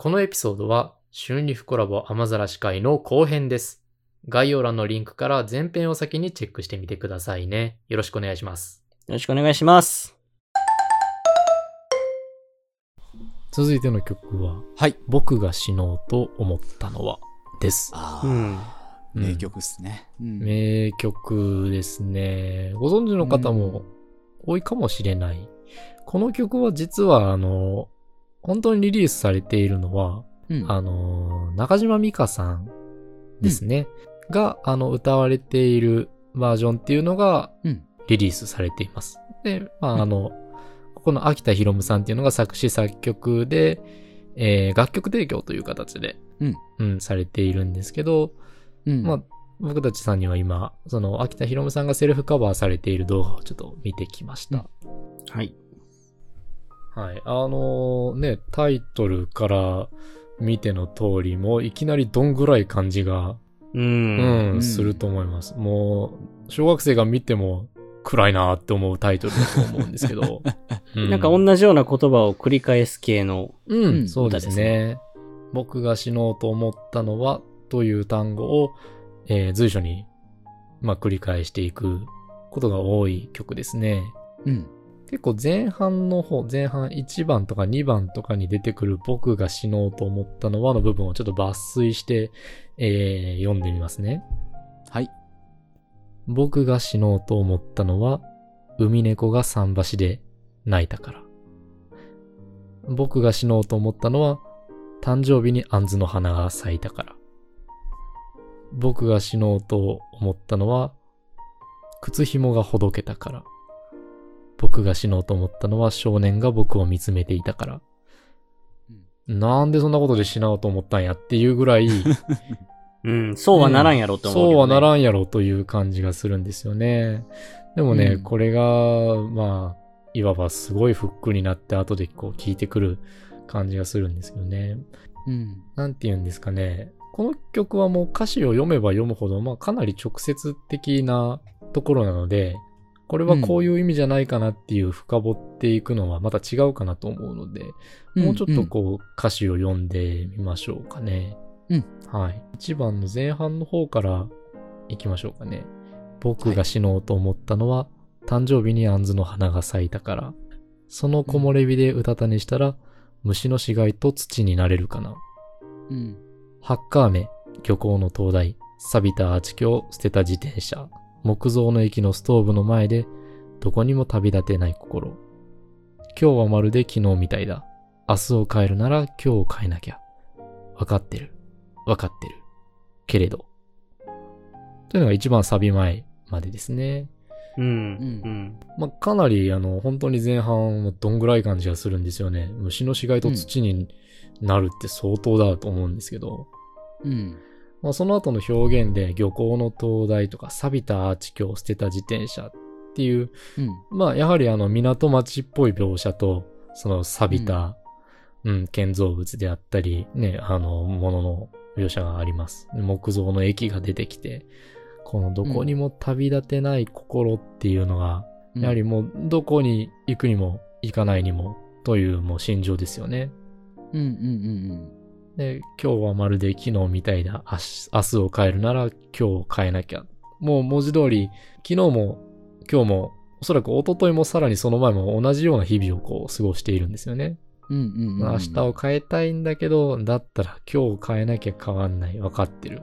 このエピソードは、春リフコラボ雨ざらし会の後編です。概要欄のリンクから前編を先にチェックしてみてくださいね。よろしくお願いします。よろしくお願いします。続いての曲は、はい。僕が死のうと思ったのは、です。ああ、うん。名曲っすね。うん名曲ですね。ご存知の方も多いかもしれない。この曲は実は、あの、本当にリリースされているのは、うんあの、中島美嘉さんですね。が、あの、歌われているバージョンっていうのがうん、リリースされています。で、まうんあ、あの、ここの秋田博夢さんっていうのが作詞作曲で、えー楽曲提供という形で、うんうん、されているんですけど、うんまあ、僕たちさんには今、その、秋田博夢さんがセルフカバーされている動画をちょっと見てきました。はい。はい。あのね、タイトルから見ての通り、もういきなりどんぐらい感じが、う。うんん、うんすると思います。もう、小学生が見ても暗いなって思うタイトルだと思うんですけど。うなんか同じような言葉を繰り返す系の。うん、うんそうですね。僕が死のうと思ったのは、という単語を、えー随所に、まあ、繰り返していくことが多い曲ですね。うん。結構前半の方、前半1番とか2番とかに出てくる僕が死のうと思ったのはの部分をちょっと抜粋して、えー読んでみますね。はい。僕が死のうと思ったのは、海猫が桟橋で泣いたから。僕が死のうと思ったのは、誕生日に杏の花が咲いたから。僕が死のうと思ったのは、靴紐がほどけたから。僕が死のうと思ったのは少年が僕を見つめていたから。なんでそんなことで死のうと思ったんやっていうぐらい、うん。そうはならんやろって思う、そうはなん。らんやろという感じがするんですよね。でもね、うんこれが、まあ、いわばすごいフックになって後でこう聞いてくる感じがするんですよね。うん。なんて言うんですかね。この曲はもう歌詞を読めば読むほど、まあかなり直接的なところなので、これはこういう意味じゃないかなっていう深掘っていくのはまた違うかなと思うので、もうちょっとこう歌詞を読んでみましょうかね。うんはい。1番の前半の方から行きましょうかね。僕が死のうと思ったのは、誕生日に杏の花が咲いたから。その木漏れ日でうたた寝したら、虫の死骸と土になれるかな。うん。ハッカー目、漁港の灯台、錆びたアーチ橋、捨てた自転車、木造の駅のストーブの前で、どこにも旅立てない心。今日はまるで昨日みたいだ。明日を変えるなら今日を変えなきゃ。わかってる。わかってる。けれど。というのが一番サビ前までですね。うん。ううん。まあ、かなり、あの、本当に前半はどんぐらい感じがするんですよね。虫の死骸と土になるって相当だと思うんですけど。うん。まあ、その後の表現で漁港の灯台とか錆びたアーチ橋、捨てた自転車っていう、うん。まあやはりあの港町っぽい描写と、その錆びた、うん、建造物であったり、ね、あの、ものの描写があります。木造の駅が出てきて、このどこにも旅立てない心っていうのが、うん。やはりもうどこに行くにも行かないにもというもう心情ですよね。うんうんうんで、今日はまるで昨日みたいだ。明日明日を変えるなら今日を変えなきゃ。もう文字通り、昨日も今日も、おそらく一昨日もさらにその前も同じような日々をこう過ごしているんですよね。うん。うんうんうん。明日を変えたいんだけど、だったら今日を変えなきゃ変わんない。わかってる。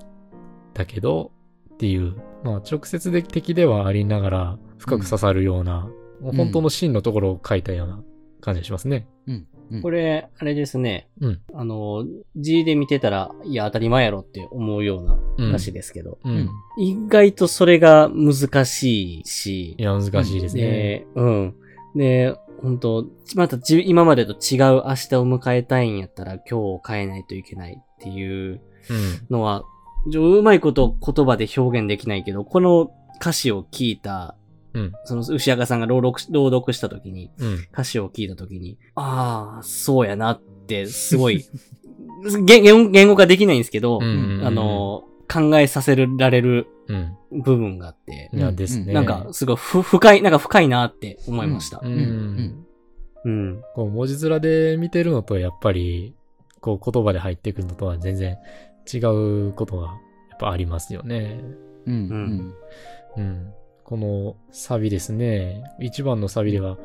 だけど、っていう、まあ直接的ではありながら深く刺さるような、もう本当の真のところを書いたような感じがしますね。うん。うん。これ、あれですね。うん。あの、G で見てたら、いや、当たり前やろって思うようなうん歌詞ですけど、うん。意外とそれが難しいしい、や、難しいですね。で、うん。で、本当またじ今までと違う明日を迎えたいんやったら今日を変えないといけないっていううん。のは、うまいこと言葉で表現できないけど、この歌詞を聞いた、うん。そその牛若さんが朗読し朗読した時に、うん。歌詞を聞いた時に、ああ、そうやなって、すごい、言言言語化できないんですけど、うんあ、の、考えさせられるうん。部分があって、いやですね。なんか、すごいふ深い、なんか深いなって思いました。うん。うんうん。こう文字面で見てるのとやっぱり、こう言葉で入ってくるのとは全然違うことがやっぱありますよね。うん。ううんん。うん。このサビですね。一番のサビでは、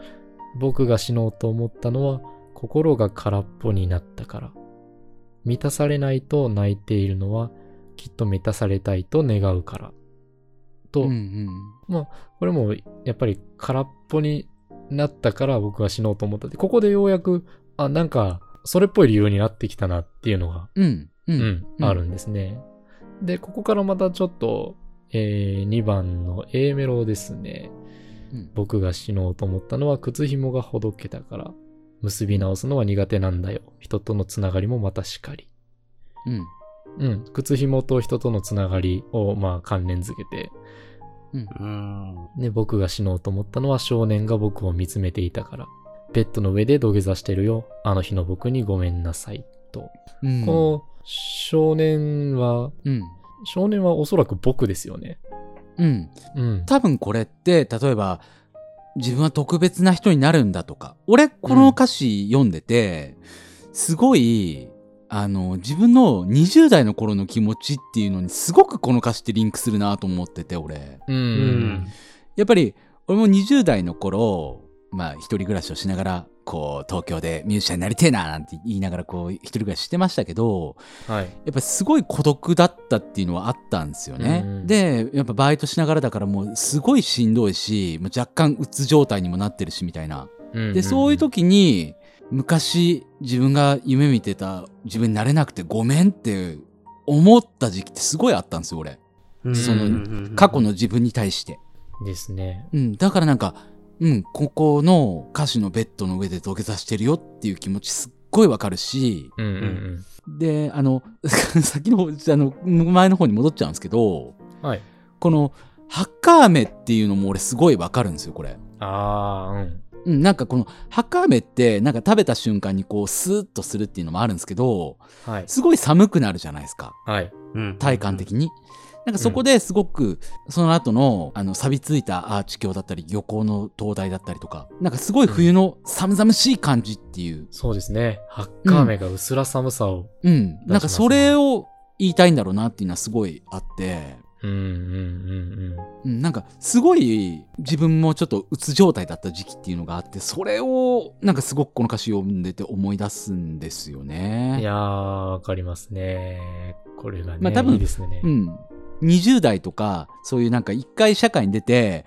僕が死のうと思ったのは、心が空っぽになったから。満たされないと泣いているのは、きっと満たされたいと願うから。と、うん。うん。これもやっぱり空っぽになったから僕は死のうと思ったって、ここでようやく、あ、なんか、それっぽい理由になってきたなっていうのが、うん。ううん、あるんですね。で、ここからまたちょっと、えー、2番の A メロですね。うん。僕が死のうと思ったのは靴紐がほどけたから、結び直すのは苦手なんだよ。人とのつながりもまたしかり。うん。うん、靴紐と人とのつながりをまあ関連づけて、うん。で、僕が死のうと思ったのは少年が僕を見つめていたから。ベッドの上で土下座してるよ。あの日の僕にごめんなさい。と。うん。この少年は、うん。少年はおそらく僕ですよね。うん。うん。多分これって、例えば、自分は特別な人になるんだとか。俺、この歌詞読んでて、すごい、あの、自分の20代の頃の気持ちっていうのにすごくこの歌詞ってリンクするなと思ってて、俺。う。うんやっぱり、俺も20代の頃、まあ、一人暮らしをしながら、こう、東京でミュージシャンになりてえな、なんて言いながら、こう、一人暮らししてましたけど、はい。やっぱすごい孤独だったっていうのはあったんですよね。うんで、やっぱバイトしながらだからもうすごいしんどいし、もう若干うつ状態にもなってるしみたいな。で、そういう時に、昔自分が夢見てた自分になれなくてごめんって思った時期ってすごいあったんですよ、俺。その過去の自分に対して。ですね。うん、だからなんか、うん、ここの歌詞のベッドの上で土下座してるよっていう気持ちすっごいわかるし、うんうんで、あの、先の方、あの、前の方に戻っちゃうんですけど、うん。はい。この、ハッカー飴っていうのも俺すごいわかるんですよ、これ。ああ、うん。うん、なんかこの、ハッカー飴って、なんか食べた瞬間にこう、スーッとするっていうのもあるんですけど、はい。すごい寒くなるじゃないですか。はい。体感的に。なんかそこですごく、その後の、あの、錆びついたアーチ橋だったり、漁港の灯台だったりとか、なんかすごい冬の寒々しい感じっていう。そうですね。ハッカーメが薄ら寒さを。うん。なんかそれを言いたいんだろうなっていうのはすごいあって、うんうんうんうん、なんかすごい自分もちょっとうつ状態だった時期っていうのがあってそれをなんかすごくこの歌詞読んでて思い出すんですようん。いね。やー、わかりますね。これがね、まあ多分いいですね。うん、20代とかそういうなんか一回社会に出て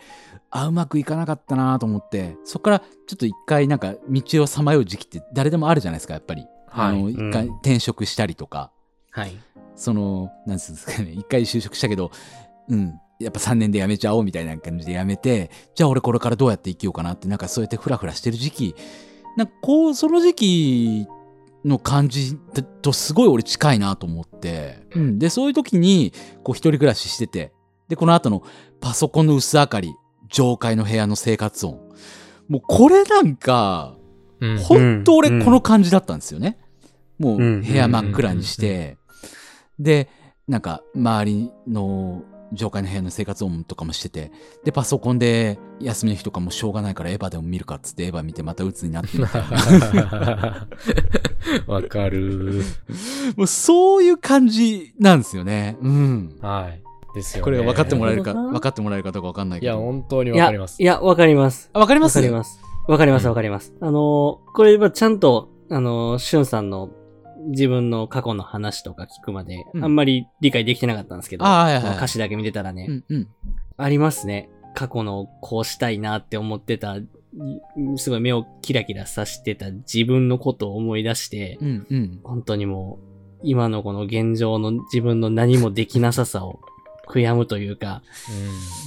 あうまくいかなかったなと思ってそこからちょっと一回なんか道をさまよう時期って誰でもあるじゃないですかやっぱり。あのはい。一回うん転職したりとか、はい。その、なんつうんですかね、一回就職したけど、うん、やっぱ3年で辞めちゃおうみたいな感じで辞めて、じゃあ俺これからどうやって生きようかなって、なんかそうやってフラフラしてる時期、なんかこう、その時期の感じとすごい俺近いなと思って、うん、で、そういう時に、こう一人暮らししてて、で、この後のパソコンの薄明かり、上階の部屋の生活音、もうこれなんか、うん。ほんと俺この感じだったんですよね。もううん。部屋真っ暗にして、で、なんか周りの上階の部屋の生活音とかもしてて、で、パソコンで休みの日とかもしょうがないからエヴァでも見るかっつってエヴァ見てまた鬱になってみたいな。わかる。もうそういう感じなんですよね。うん。はい。ですよね。これが分かってもらえるか、分かってもらえるかどうか分かんないいや、けど。本当にいや、わかります。いや、わかります。あ、分かります？わかります。わかります、うんわかります。あのーこれはちゃんと、あのーしゅんさんの自分の過去の話とか聞くまで、うんあんまり理解できてなかったんですけど、あはいはいはいこの歌詞だけ見てたらね、うんうん。ありますね。過去のこうしたいなって思ってた、いすごい目をキラキラさしてた自分のことを思い出して、うんうん。本当にもう、今のこの現状の自分の何もできなささを 悔やむというか、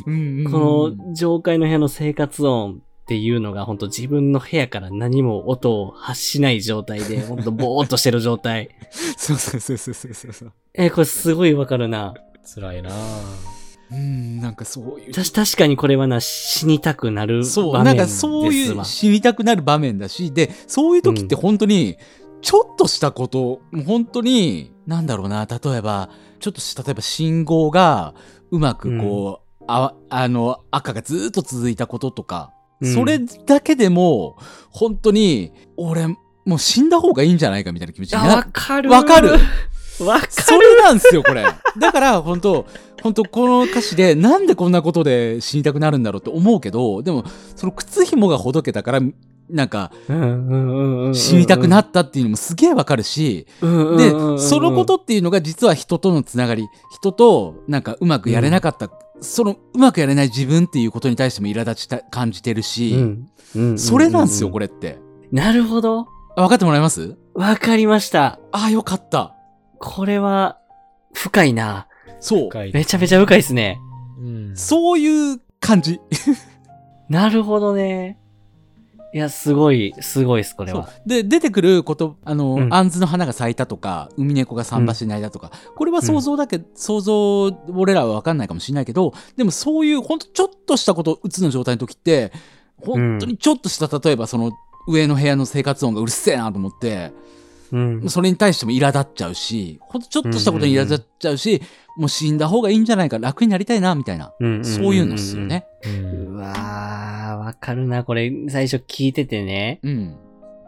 うんこの上階の部屋の生活音っていうのが本当自分の部屋から何も音を発しない状態で、本当ぼーっとしてる状態。そうそうそうそうそうそう。えーこれすごいわかるな。辛いなぁうん、なんかそういう。たし確かにこれはな、死にたくなるそう、場面ですなんかそういうわ。死にたくなる場面だし、で、そういう時って本当に、ちょっとしたこと、もう本当に、なんだろうな、例えば、ちょっとし例えば信号がうまくこう、ああの、赤がずっと続いたこととか、うんそれだけでも、本当に、俺、もう死んだ方がいいんじゃないかみたいな気持ちにあ、わなかる。わかるわかそれなんですよ、これ。だから、本当本当この歌詞で、なんでこんなことで死にたくなるんだろうって思うけど、でも、その靴紐がほどけたから、なんか、る。うんうんうんうん。死にたくなったっていうのもすげえわかるし、うんでうんうんうん、そのことっていうのが実は人とのつながり、人となんかうまくやれなかった、そのうまくやれない自分っていうことに対しても苛立ちた感じてるし、うんうんうんうんそれなんですよ、これって。なるほど。あ分かってもらえます？わかりました。ああ、よかった。これは、深いな。そう。めちゃめちゃ深いですね。うん。そういう感じ。なるほどね。いや、すごい、すごいです、これは。で、出てくること、あの、うん。アンズの花が咲いたとか、海猫が桟橋に泣いたとか、これは想像だけ、想像、俺らは分かんないかもしれないけど、でもそういう、ほんとちょっとしたこと、うつの状態の時って、本当にちょっとした、例えばその、上の部屋の生活音がうるせえなと思って、うん。それに対しても苛立っちゃうし、ほんとちょっとしたことに苛立っちゃうし、もう死んだ方がいいんじゃないか、楽になりたいな、みたいな、うんそういうんですよ。ね。う。うんんうわー、わかるな。これ、最初聞いててね、うん。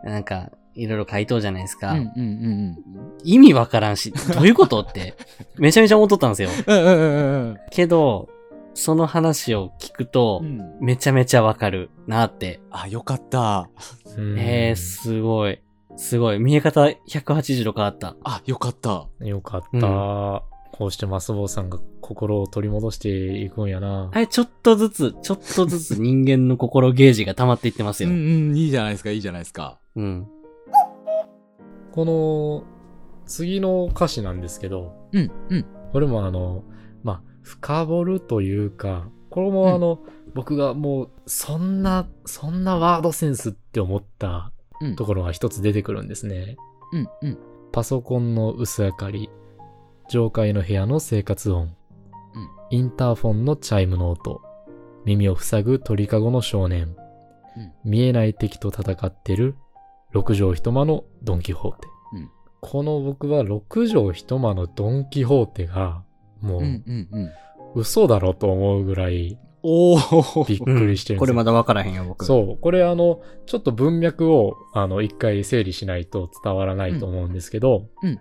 なんか、いろいろ回答じゃないですか。うんうんうん意味わからんし、どういうことって、めちゃめちゃ思っとったんですよ。うん。うんうんうんけど、その話を聞くとう、ん。めちゃめちゃわかるなって。あ、よかった。うんえー、すごい。すごい。見え方180度変わった。あ、よかった。よかった。うんこうしてマスボウさんが心を取り戻していくんやな。はい、ちょっとずつ、ちょっとずつ人間の心ゲージが溜まっていってますよ。うんうん、いいじゃないですか、いいじゃないですか。うん。この、次の歌詞なんですけど、うん、うん。これもあの、まあ、深掘るというか、これもあの、僕がもう、そんな、そんなワードセンスって思ったうんところが一つ出てくるんですね。うん、うん。パソコンの薄明かり、上階の部屋の生活音、うんインターフォンのチャイムの音、耳を塞ぐ鳥かごの少年、うん見えない敵と戦ってる六畳一間のドンキホーテ。うんこの僕は六畳一間のドンキホーテが、もう、うん、うん、うん。嘘だろと思うぐらいおー。びっくりしてるんですよこれまだわからへんよ、僕。そう。これあの、ちょっと文脈を、あの、一回整理しないと伝わらないと思うんですけど、うん、うん。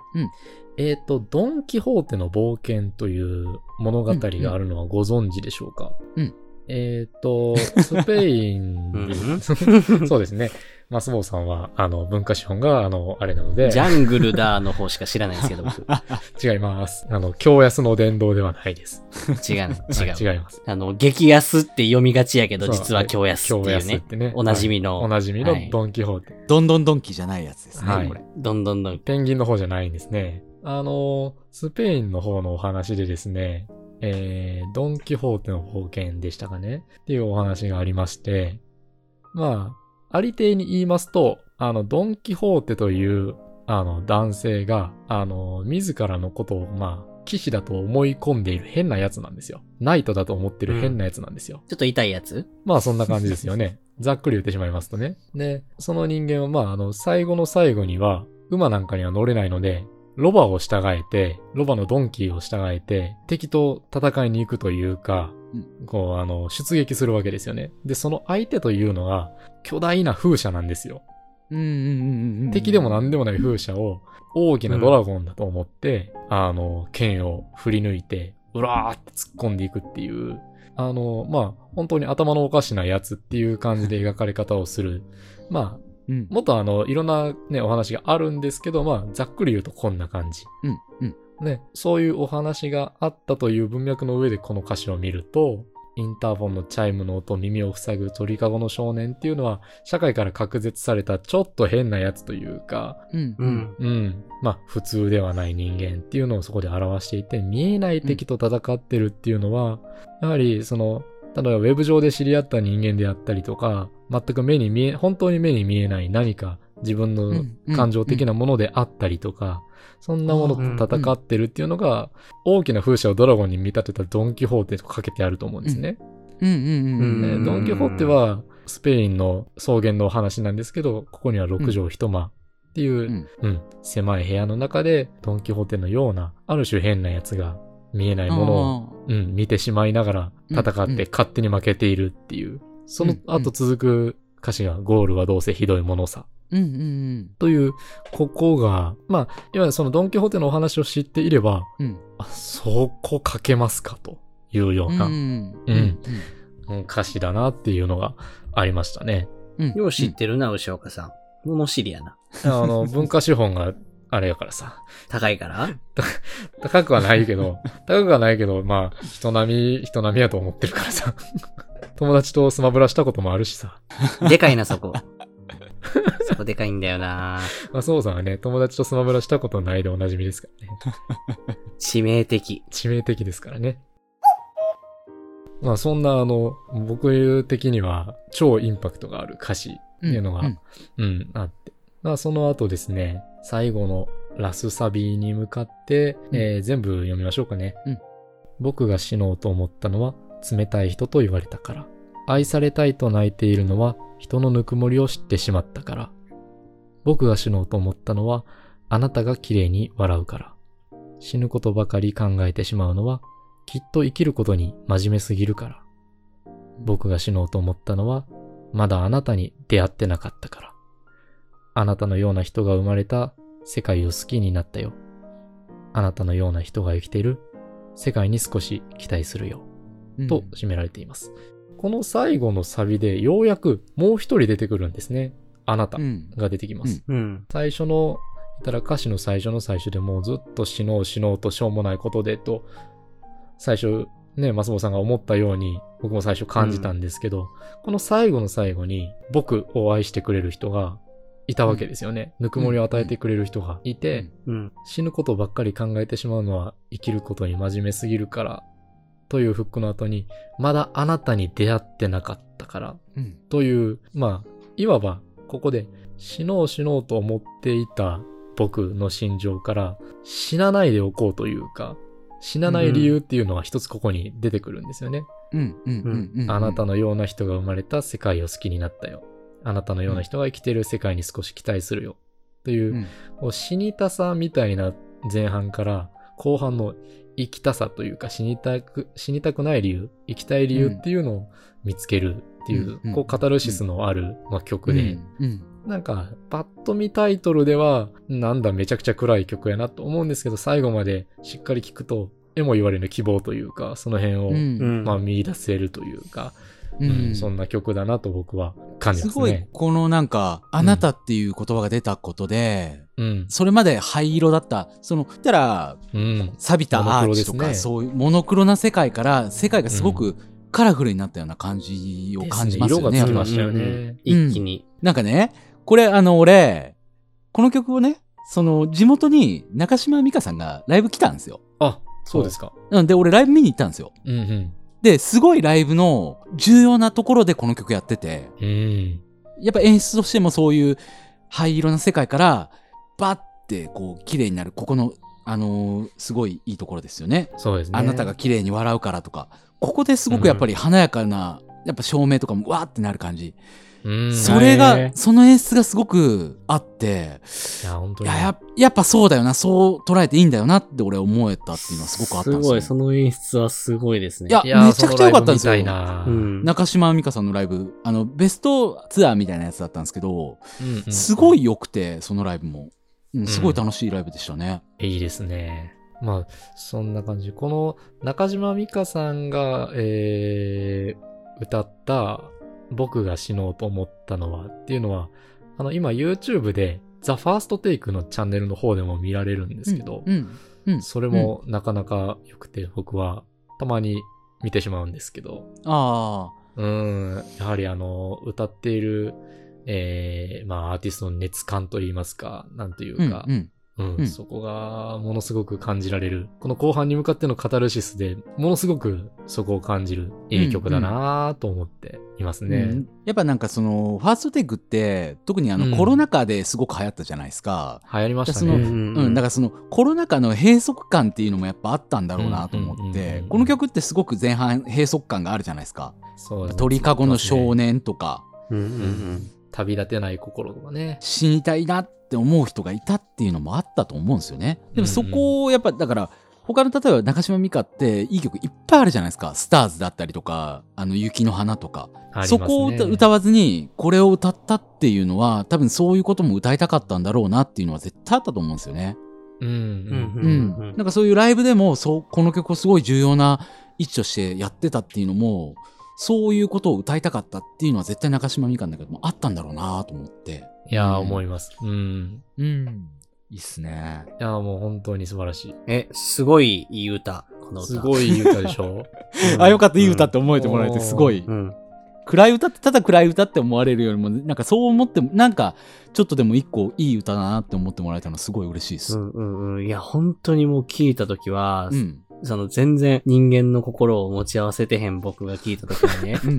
えっ、と、ドン・キホーテの冒険という物語があるのはご存知でしょうか、うんえっ、と、スペインうんで、そうですね。マスボウさんは、あの、文化資本が、あの、あれなのでジ、ャングルだの方しか知らないですけど、僕。違います。あの、京安の伝道ではないです。違う、違う。はい違います。あの、激安って読みがちやけど、実は京安って京いうね。安ってね。おなじみのはいおなじみのはいドン・キホーテ。どんどんドンキじゃないやつですね、はいこれ。どんどんどん。ペンギンの方じゃないんですね。あの、スペインの方のお話でですね、えー、ドン・キホーテの冒険でしたかねっていうお話がありまして、まあ、ありていに言いますと、あの、ドン・キホーテという、あの、男性が、あの、自らのことを、まあ、騎士だと思い込んでいる変なやつなんですよ。ナイトだと思ってる変なやつなんですよ。ちょっと痛いやつ？まあそんな感じですよね。ざっくり言ってしまいますとね。で、その人間はまああの最後の最後には馬なんかには乗れないので、ロバを従えて、ロバのドンキーを従えて、敵と戦いに行くというか、こうあの出撃するわけですよね。で、その相手というのが巨大な風車なんですよ。うん、うん、うん、うん。敵でも何でもない風車を大きなドラゴンだと思って、あの、剣を振り抜いて、うらーって突っ込んでいくっていう、あの、まあ、本当に頭のおかしなやつっていう感じで描かれ方をする。まあ、うん、もっとあの、いろんなね、お話があるんですけど、まあ、ざっくり言うとこんな感じ。うん、うん。ね、そういうお話があったという文脈の上でこの歌詞を見ると、インターフォンのチャイムの音、耳を塞ぐ鳥かごの少年っていうのは、社会から隔絶されたちょっと変なやつというか、うん、う。ん。うん。まあ、普通ではない人間っていうのをそこで表していて、見えない敵と戦ってるっていうのは、やはり、その、例えばウェブ上で知り合った人間であったりとか、全く目に見え、本当に目に見えない何か自分のうん感情的なものであったりとか、そんなものと戦ってるっていうのが、大きな風車をドラゴンに見立てたドン・キホーテとかけてあると思うんですね。うん、うん、うん。ねうん。ドン・キホーテはスペインの草原のお話なんですけど、ここには6畳一間っていう、うん。うん、狭い部屋の中でドン・キホーテのような、ある種変なやつが見えないものを、あうん、見てしまいながら戦って勝手に負けているっていう、その後続く歌詞がゴールはどうせひどいものさ。うんうんという、ここが、まあ、いわゆるそのドンキホーテのお話を知っていれば、うん。あ、そこ書けますかというような、うん。うん歌詞だなっていうのがありましたね。うん。よう知ってるな、牛岡さん。物知りやな。あの、文化資本があれやからさ、高いから？高くはないけど、高くはないけど、まあ、人並み、人並みやと思ってるからさ。友達とスマブラしたこともあるしさ。でかいな、そこ。そこでかいんだよなまあ、そうさんはね、友達とスマブラしたことないでおなじみですからね。致命的。致命的ですからね。まあそんなあの、僕的には超インパクトがある歌詞っていうのが、うんうん、あって。まあその後ですね、最後のラスサビに向かって、うんえー全部読みましょうかね。うん僕が死のうと思ったのは冷たい人と言われたから。愛されたいと泣いているのは人のぬくもりを知ってしまったから。僕が死のうと思ったのはあなたが綺麗に笑うから。死ぬことばかり考えてしまうのはきっと生きることに真面目すぎるから。僕が死のうと思ったのはまだあなたに出会ってなかったから。あなたのような人が生まれた世界を好きになったよ。あなたのような人が生きている世界に少し期待するよ。うんと締められています。この最後のサビでようやくもう一人出てくるんですね。あなたうん。が出てきます。うん。最初の、たら歌詞の最初の最初でもうずっと死のう死のうとしょうもないことでと、最初ね、松本さんが思ったように僕も最初感じたんですけど、この最後の最後に僕を愛してくれる人がいたわけですよね。ぬくもりを与えてくれる人がいて、うん。死ぬことばっかり考えてしまうのは生きることに真面目すぎるから、というフックの後に、まだあなたに出会ってなかったから、うん。という、まあ、いわば、ここで死のう死のうと思っていた僕の心情から死なないでおこうというか、死なない理由っていうのは一つここに出てくるんですよね。あなたのような人が生まれた世界を好きになったよ。あなたのような人が生きている世界に少し期待するよ。という、うん。死にたさみたいな前半から後半の生きたさというか死にたく、死にたくない理由、生きたい理由っていうのを見つけるっていう、うんこうカタルシスのある、まあ、曲で、うん。なんかパッと見タイトルではなんだめちゃくちゃ暗い曲やなと思うんですけど最後までしっかり聞くと絵も言われる希望というかその辺を。まあ見出せるというか、ううんそんな曲だなと僕は感じすごいますね。、このなんか、あなたっていう言葉が出たことで、うん。それまで灰色だった、その、たら、うん。錆びたアーチとか、モノクロですねそういうモノクロな世界から、世界がすごくカラフルになったような感じを感じますよね。ね色がつきましたよねうんうんうん一気に。なんかね、これあの、俺、この曲をね、その、地元に中島美嘉さんがライブ来たんですよ。あ、そうですか。なんで、俺ライブ見に行ったんですよ。うんうん。うん。やっぱ演出としてもそういう灰色な世界から、バッてこう、綺麗になる、ここの、あのーすごいいいところですよね。そうですね。あなたが綺麗に笑うからとか、ここですごくやっぱり華やかな、やっぱ照明とかもわーってなる感じ。うん、それが、その演出がすごくあって、いや、本当に。いやややっぱそうだよな、そう捉えていいんだよなって俺思えたっていうのはすごくあったんですよ。すごい、その演出はすごいですね。いやいやめちゃくちゃ良かったんですよ。中島美嘉さんのライブ、あの、ベストツアーみたいなやつだったんですけど、うんうんすごい良くて、そのライブも。うん、すごい楽しいライブでしたね。いいですね。まあ、そんな感じ。この中島美嘉さんが、えー、歌った僕が死のうと思ったのはっていうのは、あの、今 YouTube で The First Take のチャンネルの方でも見られるんですけど、うん。うん。それもなかなか良くて、僕はたまに見てしまうんですけど、ああ。うん、やはりあの、歌っている、えー、まあ、アーティストの熱感といいますか、なんといううん。かう、ん。うん、うんそこがものすごく感じられる。この後半に向かってのカタルシスでものすごくそこを感じるいい曲だなぁと思っていますね。うんやっぱなんかその、ファーストテイクって、特にあうんのコロナ禍ですごく流行ったじゃないですか。流行りましたね。うん、だからそのコロナ禍の閉塞感っていうのもやっぱあったんだろうなと思うんうんうんってうん、この曲ってすごく前半閉塞感があるじゃないですか。そうですね鳥かごの少年。年とか、うんうん旅立てない心とかね。死にたいなって思う人がいたっていうのもあったと思うんですよね。でもそこをやっぱだから他の例えば中島美嘉っていい曲いっぱいあるじゃないですか。スターズだったりとか、あの雪の花とか。ねそこを歌歌わずにこれを歌ったっていうのは多分そういうことも歌いたかったんだろうなっていうのは絶対あったと思うんですよね。うん、うん。うんうん。なんかそういうライブでもそうこの曲をすごい重要な位置としてやってたっていうのもそういうことを歌いたかったっていうのは絶対中島美嘉の中でもあったんだろうなと思って。いやー、うん思います。うん。うん。いいっすね。いやー、もう本当に素晴らしい。え、すごいいい歌、この歌。すごいいい歌でしょ あ、よかった、いい歌って思えてもらえてすごい。うん。暗い歌ってただ暗い歌って思われるよりもなんかそう思ってもなんかちょっとでも一個いい歌だなって思ってもらえたのすごい嬉しいです。うんうんうん。いや、本当にもう聞いたときは、うん。その全然人間の心を持ち合わせてへん僕が聞いたときにね、うん。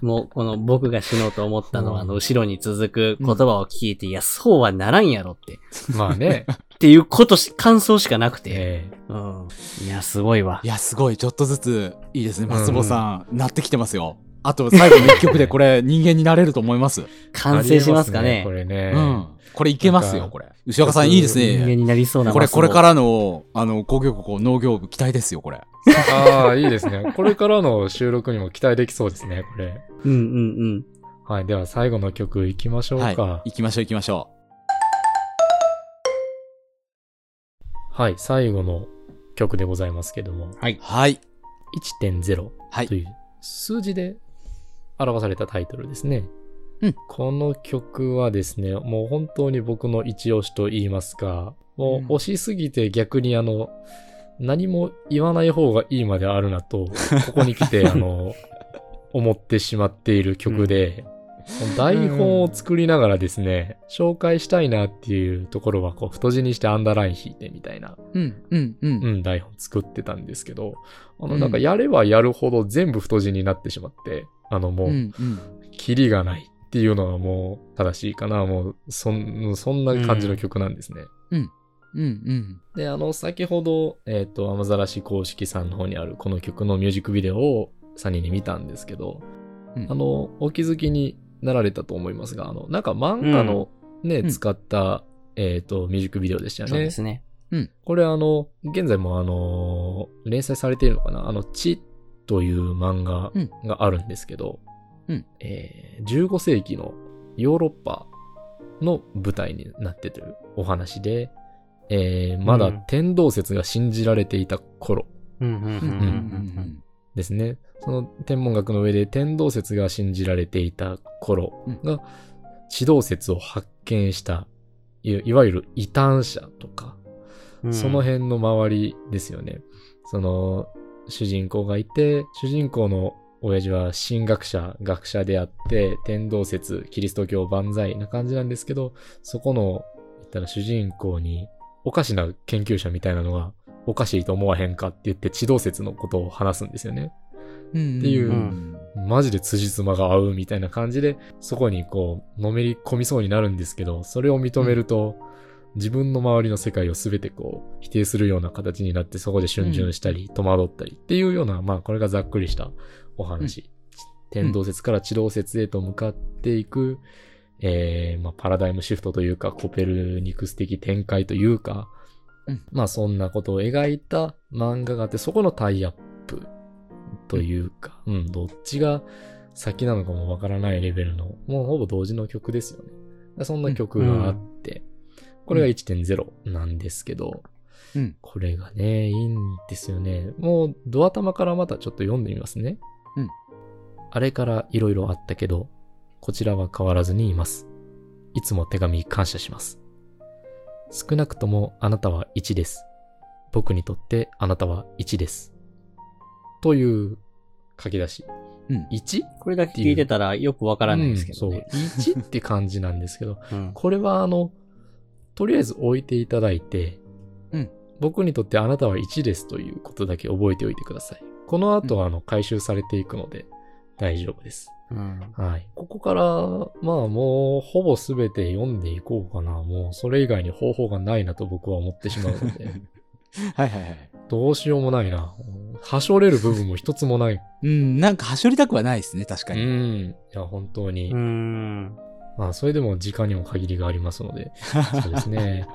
もうこの僕が死のうと思ったのは、うんあの、後ろに続く言葉を聞いて、いや、そうはならんやろって。まあね。っていうことし、感想しかなくて。えうん。いや、すごいわい。や、すごい。ちょっとずついいですね。松保さん、なってきてますよ。あと最後の一曲でこれ人間になれると思います。え完成しますかねこれね。うん。これいけますよ、これ。牛若さんいいです人間ね。になりそうな。これ、これかららの、あの、工業国農業部期待ですよ、これ。ああ、いいですね。これからの収録にも期待できそうですね、これ。うんうんうん。はい。では最後の曲行きましょうはい。か。行きましょう、行きましょはい。最後の曲でございますけども、はい。う。はい。1.0はいと。いう数字で表されたタイトルですね。うんこの曲はですね、もう本当に僕の一押しと言いますか、もう推しすぎて逆にあの、何も言わない方がいいまであるなと、ここに来て あの、思ってしまっている曲で、台本を作りながらですね、紹介したいなっていうところはこう太字にしてアンダーライン引いてみたいなうん、うん、うん。うん、台本作ってたんですけど、あの、うんなんかやればやるほど全部太字になってしまって、あのもう、うん、うん。キリがないっていうのはもう正しいかな。もう、そん、そんな感じの曲なんですね。うん、うん。で、あの、先ほど、えっ、と、雨ざらし公式さんの方にあるこの曲のミュージックビデオを3人に見たんですけど、うんあの、お気づきになられたと思いますが、あの、なんか漫画のね、うん使った、えっ、と、ミュージックビデオでしたよね。そうですね。これあの、現在もあの、連載されているのかな？あの、地という漫画うんがあるんですけど、うんえー15世紀のヨーロッパの舞台になっててるお話で、えーまだうん天動説が信じられていた頃うんうんうんうんうん、うん、ですね。その天文学の上で天動説が信じられていた頃が、地動説を発見した、いいわゆる異端者とか、うん。その辺の周りですよね。その、主人公がいて、主人公の親父は神学者、学者であって、天動説、キリスト教万歳な感じなんですけど、そこの、言ったら主人公に、おかしな研究者みたいなのが、おかしいと思わへんかって言って、地動説のことを話すんですよね。うん。っていううんマジで辻褄が合うみたいな感じで、そこにこう、のめり込みそうになるんですけど、それを認めると、自分の周りの世界をすべてこう、否定するような形になって、そこで逡巡したり、戸惑ったりっていうような、まあ、これがざっくりしたお話。天動説から地動説へと向かっていく、えー、まあ、パラダイムシフトというか、コペルニクス的展開というか、うんまあ、そんなことを描いた漫画があって、そこのタイアップというか、うん、どっちが先なのかもわからないレベルの、もうほぼ同時の曲ですよね。そんな曲があって、これが1.0なんですけど、うんこれがね、いいんですよね。もう、ドア玉からまたちょっと読んでみますね。うんあれから色々あったけど、こちらは変わらずにいます。いつも手紙感謝します。少なくともあなたは1です。僕にとってあなたは1です。という書き出し。うん。1? これだけ聞いてたらよくわからないですけどね。うんそう。1って感じなんですけど、うんこれはあの、とりあえず置いていただいて、うん僕にとってあなたは1ですということだけ覚えておいてください。この後はあの、回収されていくので大丈夫です。うんはい。ここから、まあもう、ほぼすべて読んでいこうかな。もう、それ以外に方法がないなと僕は思ってしまうので、はいはいはい。どうしようもないな。はしょれる部分も一つもない。うん、なんかはしょりたくはないですね、確かうに。ん。いや、本当に。うん。まあ、それでも時間にも限りがありますので、そうですね。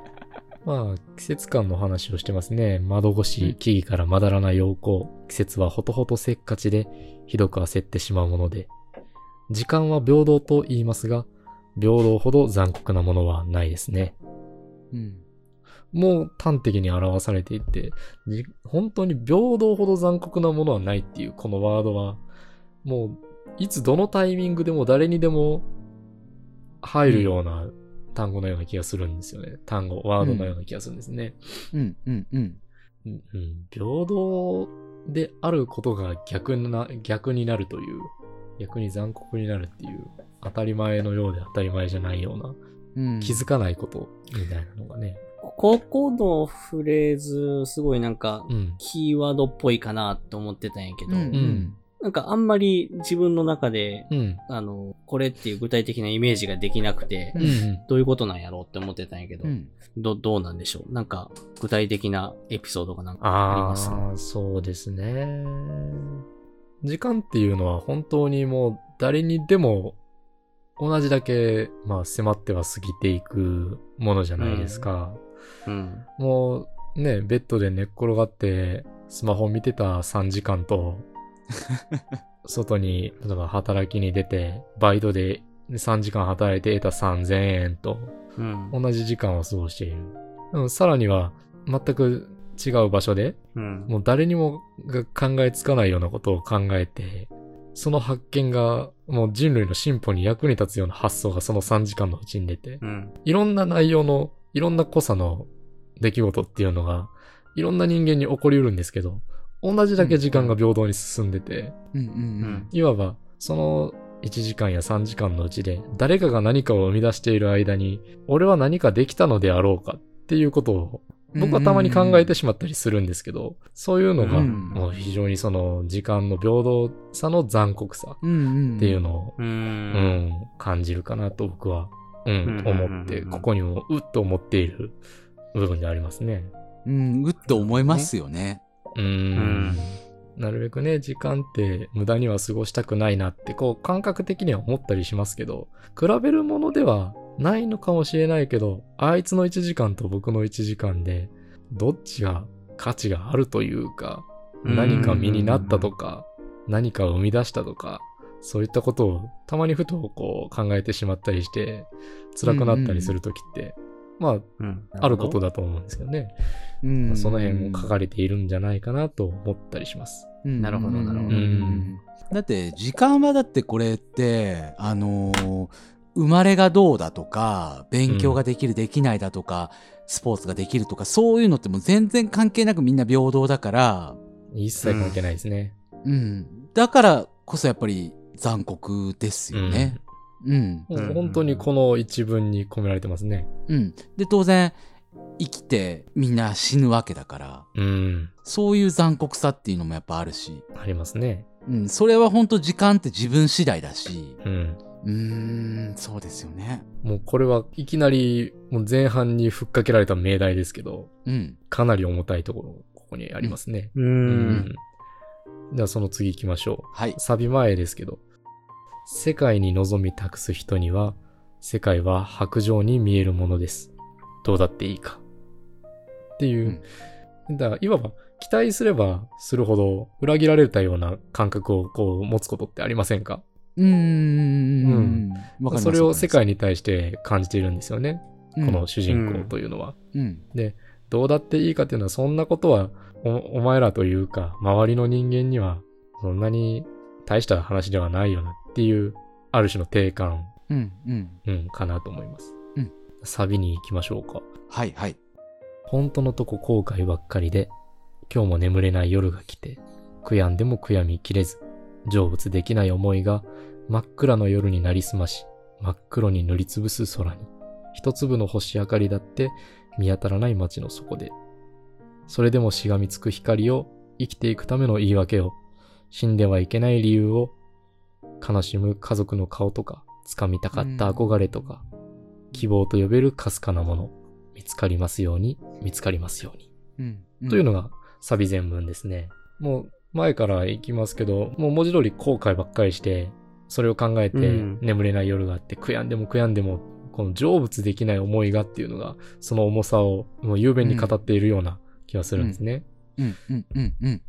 まあ、季節感の話をしてますね。窓越うんし、木々からまだらな陽光。季節はほとほとせっかちで、ひどく焦ってしまうもので。時間は平等と言いますが、平等ほど残酷なものはないですね。うん。もう端的に表されていて、じ本当に平等ほど残酷なものはないっていうこのワードは、もう、いつどのタイミングでも誰にでも入るような単語のような気がするんですよね。単語、ワードのような気がするんですね。うん。うん。うん。うん、うん平等であることが逆な、逆になるという、逆に残酷になるっていう、当たり前のようで当たり前じゃないような、うん。気づかないことみたいなのがね。ここのフレーズ、すごいなんか、うん。キーワードっぽいかなって思ってたんやけど、うん。うん。なんかあんまり自分の中で、うん。あの、これっていう具体的なイメージができなくて、ううんん。どういうことなんやろうって思ってたんやけど、うん。ど、どうなんでしょう？なんか、具体的なエピソードがなんかありあます？あ、そうですね。時間っていうのは本当にもう誰にでも同じだけ、まあ迫っては過ぎていくものじゃないですか。うん。もうね、ベッドで寝っ転がってスマホ見てた3時間と、外に、例えば働きに出て、バイトで3時間働いて得た3000円とうん。同じ時間を過ごしている。うんさらには全く違う場所でうん。もう誰にもが考えつかないようなことを考えて、その発見がもう人類の進歩に役に立つような発想がその3時間のうちに出て、うん。いろんな内容の、いろんな濃さの出来事っていうのが、いろんな人間に起こりうるんですけど、同じだけ時間が平等に進んでて、うん。う。うんん。いわばその1時間や3時間のうちで誰かが何かを生み出している間に、俺は何かできたのであろうかっていうことを僕はたまに考えてしまったりするんですけど、そういうのが、うんもう非常にその時間の平等さの残酷さ。っていうのを、う。うんん、感じるかなと僕は、うん、うん思って、うんここにもうっと思っている部分でありますね。うん。うっと思いますよね。うん。なるべくね、時間って無駄には過ごしたくないなって、こう感覚的には思ったりしますけど、比べるものではないのかもしれないけど、あいつの1時間と僕の1時間で、どっちが価値があるというか、何か身になったとか、何かを生み出したとか、そういったことをたまにふとこう考えてしまったりして、辛くなったりするときって、まあ、うん。あることだと思うんですけどね。うんまあその辺も書かれているんじゃないかなと思ったりします。なるほどなるほどうんだって時間はだってこれってあのー生まれがどうだとか勉強ができる、できないだとかスポーツができるとかそういうのってもう全然関係なくみんな平等だから、一切関係ないですね。うん、だからこそやっぱり残酷ですよね。うん、もう本当にこの一文に込められてますね。うん、で当然生きてみんな死ぬわけだからうん。そういう残酷さっていうのもやっぱあるし、ありますね。うん、それは本当時間って自分次第だしうん。うーんそうですよね。もうこれはいきなりもう前半にふっかけられた命題ですけど、うんかなり重たいところ、ここにありますね。う。。うんじゃあその次行きましょはい。う。サビ前ですけど、世界に望み託す人には、世界は白状に見えるものです。どうだっていいか。っていう、だからいわば期待すればするほど裏切られたような感覚をこう持つことってありませんか？うーん。わかりますそれを世界に対して感じているんですよね。うんこの主人公というのは。うん。どうだっていいかっていうのは、そんなことはお、お前らというか、周りの人間には、そんなに大した話ではないよなっていう、ある種の定感、うん。うん。うん、かなと思います。うん。サビに行きましょうか。はいはい。本当のとこ後悔ばっかりで、今日も眠れない夜が来て、悔やんでも悔やみきれず、成仏できない思いが真っ暗の夜になりすまし、真っ黒に塗りつぶす空に、一粒の星明かりだって見当たらない街の底で、それでもしがみつく光を生きていくための言い訳を、死んではいけない理由を、悲しむ家族の顔とか、掴みたかった憧れとか、希望と呼べるかすかなもの、見つかりますように、見つかりますように。うん。というのがサビ全文ですね。もう前から行きますけど、もう文字通り後悔ばっかりして、それを考えてうん眠れない夜があって、悔やんでも悔やんでもっこの成仏できない思いがっていうのが、その重さをもう雄弁に語っているような気がするんですね。うんうんうんうん。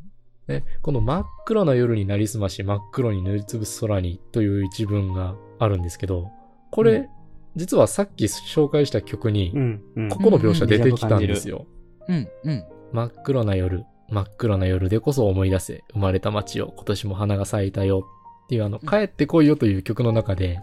で、この真っ暗な夜になりすまし、真っ黒に塗りつぶす空にという一文があるんですけど、これ、うん実はさっき紹介した曲に。ここの描写出てきたんですよ。うんうん。真っ黒な夜、真っ黒な夜でこそ思い出せ、生まれた街を今年も花が咲いたよっていうあの、うん帰ってこいよという曲の中で、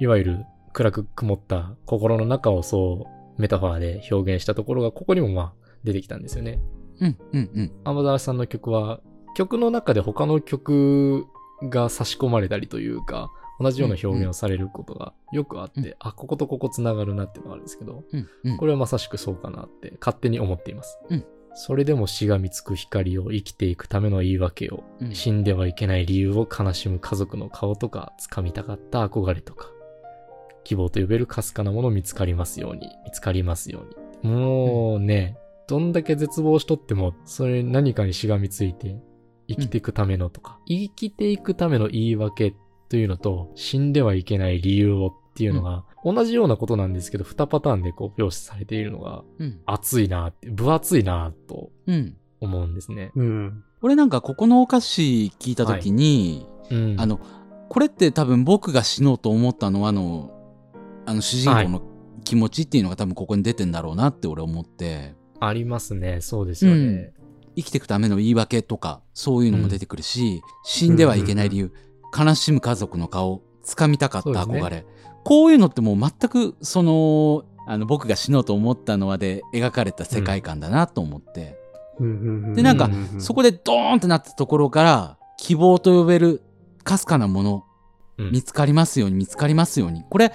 いわゆる暗く曇った心の中をそうメタファーで表現したところがここにもまあ出てきたんですよね。うんうんうん。アマダラさんの曲は、曲の中で他の曲が差し込まれたりというか、同じような表現をされることがよくあって、うんあ、こことここ繋がるなっていうのがあるんですけど、うんうん。これはまさしくそうかなって勝手に思っています。うんそれでもしがみつく光を生きていくための言い訳を、うん死んではいけない理由を悲しむ家族の顔とか、掴みたかった憧れとか、希望と呼べるかすかなもの見つかりますように、見つかりますように。もうね、どんだけ絶望しとっても、それ何かにしがみついて、生きていくためのとか、生きていくための言い訳というのと、死んではいけない理由をっていうのが、同じようなことなんですけど、2パターンでこう、表示されているのが、うん熱いなって、分厚いなとうん。思うんですね。うん。俺なんかここのお菓子聞いたときに、うん。あの、これって多分僕が死のうと思ったのは、あの、あの主人公の気持ちっていうのが多分ここに出てんだろうなって俺思って、ありますね。そうですよね。生きていくための言い訳とか、そういうのも出てくるし、死んではいけない理由、悲しむ家族の顔、掴みたかった憧れ。こういうのってもう全く、その、あの、僕が死のうと思ったのはで描かれた世界観だなと思って、うん。でなんかうそこでドーンってなったところから、希望と呼べるかすかなもの、うん見つかりますように、見つかりますように。これ、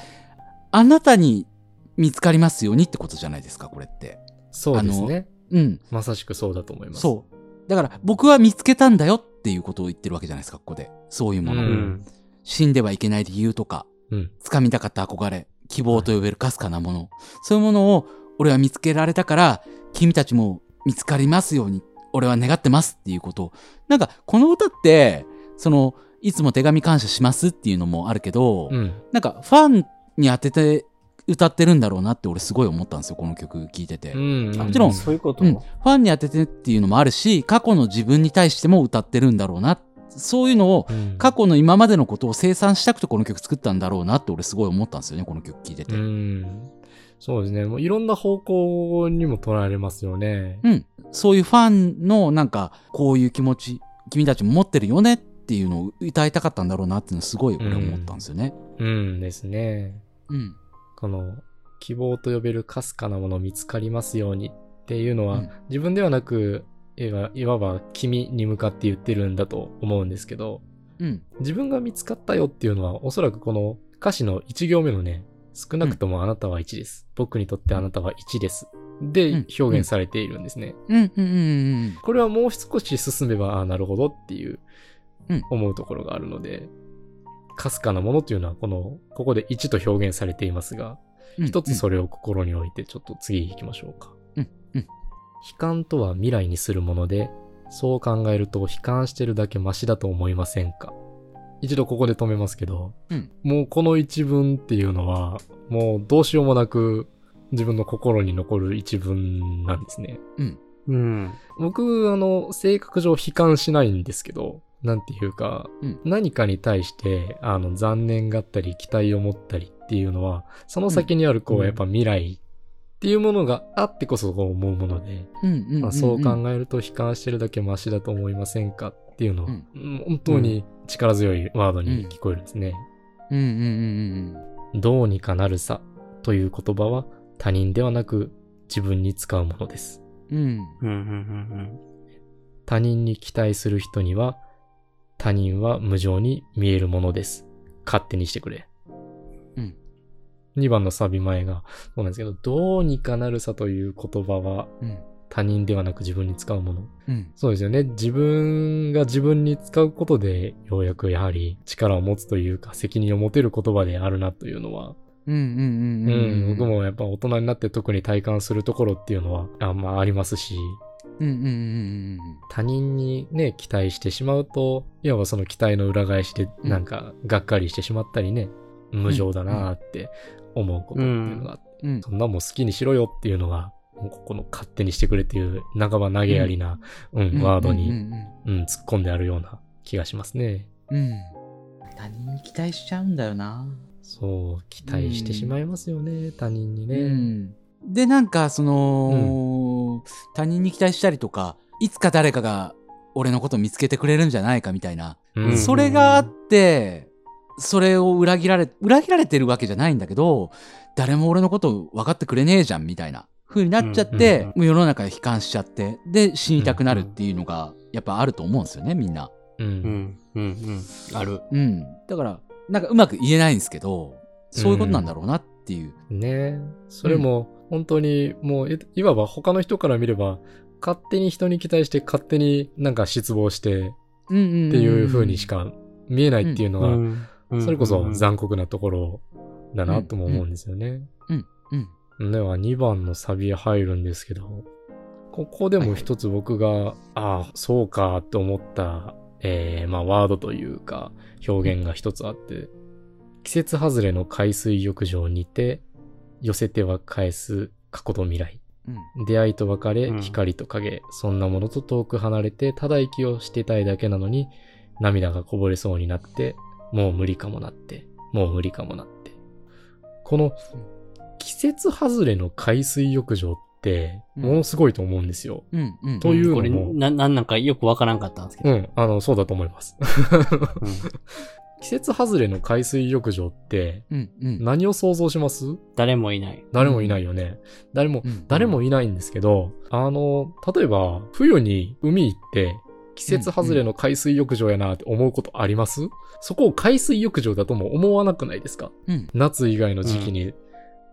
あなたに見つかりますようにってことじゃないですか、これって。そうですね。うん。まさしくそうだと思います。そう。だから、僕は見つけたんだよっていうことを言ってるわけじゃないですか、ここで。そういうものを。ううんん。死んではいけない理由とか、うん。掴みたかった憧れ、希望と呼べるかすかなもの。そういうものを俺は見つけられたから、君たちも見つかりますように、俺は願ってますっていうことを。なんか、この歌って、その、いつも手紙感謝しますっていうのもあるけど、うん。なんか、ファンに当てて歌ってるんだろうなって俺すごい思ったんですよ、この曲聴いてて。うん。もちろんそういうことうん、ファンに当ててっていうのもあるし、過去の自分に対しても歌ってるんだろうな。そういうのを、うん過去の今までのことを清算したくてこの曲作ったんだろうなって俺すごい思ったんですよね、この曲聴いてて。ううん。ん。そうですね。もういろんな方向にも捉えられますよね。そういうファンのなんか、こういう気持ち、君たちも持ってるよねっていうのを歌いたかったんだろうなっていうのすごい俺思ったんですよね。うんですね。うん。この、希望と呼べるかすかなもの見つかりますようにっていうのは、うん。自分ではなく、いわば君に向かって言ってるんだと思うんですけど、うん。自分が見つかったよっていうのは、おそらくこの歌詞の1行目のね、少なくともあなたは1です。僕にとってあなたは1です。でうん。表現されているんですね。うん、うん、うん、これはもう少し進めば、ああ、なるほどっていううん、思うところがあるので、かすかなものというのは、この、ここで1と表現されていますが、うん。一つれ。それを心に置いて、ちょっと次行きましょうか。うんうん悲観とは未来にするもので、そう考えると悲観してるだけマシだと思いませんか？一度ここで止めますけど、うんもうこの一文っていうのは、もうどうしようもなく自分の心に残る一文なんですね。うん。僕、あの、性格上悲観しないんですけど、なんていうか、うん何かに対して、あの、残念がったり、期待を持ったりっていうのは、その先にある、こう、うんやっぱ未来っていうものがあってこそこう思うもので、そう考えると悲観してるだけマシだと思いませんかっていうのは、うんうん本当に力強いワードに聞こえるんですね。うん、うん、うん、うん。どうにかなるさという言葉は他人ではなく自分に使うものです。うん。うん。うん。他人に期待する人には他人は無情に見えるものです。勝手にしてくれ。うん。2番のサビ前がそうなんですけど、どうにかなるさという言葉はうん。他人ではなく自分に使うもの。うん。そうですよね。自分が自分に使うことで、ようやくやはり力を持つというか、責任を持てる言葉であるなというのは、僕。もやっぱ大人になって特に体感するところっていうのは、あまあありますし。他人にね、期待してしまうと、いわばその期待の裏返しで、うんなんか、がっかりしてしまったりね、無情だなーって思うことっていうのがあって、うん。そんなもん好きにしろよっていうのが、もうここの勝手にしてくれっていう半ば投げやりな、うん、ワードうに、んうん、突っ込んであるような気がしますね。うん。うん。他人に期待しちゃうんだよな。そう、期待してしまいますよね、他人にね。うん。で、なんか、その、他人に期待したりとか、いつか誰かが俺のこと見つけてくれるんじゃないかみたいな。うんそれがあって、それを裏切られ、裏切られてるわけじゃないんだけど、誰も俺のこと分かってくれねえじゃんみたいな風になっちゃって、うんもう世の中で悲観しちゃって、で、死にたくなるっていうのが、やっぱあると思うんですよね、みんな。う。うんん、うん、うん。ある。うん。だから、なんかうまく言えないんですけど、そういうことなんだろうなっていう。ねそれも、本当に、もう、いいわば他の人から見れば、勝手に人に期待して、勝手になんか失望して、うんうんうんっていう風にしか見えないっていうのが、うんそれこそうん残酷なところだなとも思うんですよね。うん。では2番のサビへ入るんですけど、ここでも一つ僕が、ああ、そうかって思った、えー、まあワードというか表現が一つあって、季節外れの海水浴場にて、寄せては返す過去と未来。うん。出会いと別れ、うん光と影、そんなものと遠く離れて、ただ息をしてたいだけなのに、涙がこぼれそうになって、もう無理かもなって、もう無理かもなって。この、季節外れの海水浴場って、うんものすごいと思うんですよ。うん。うん。というこれ、のもな、なんなんかよくわからんかったんですけど。うん、あの、そうだと思います。うん季節外れの海水浴場って、うん。うん。何を想像します？誰もいない。誰もいないよね。誰も、うん誰もいないんですけど、あの、例えば、冬に海行って、季節外れの海水浴場やなって思うことあります、そこを海水浴場だとも思わなくないですか？うん。夏以外の時期に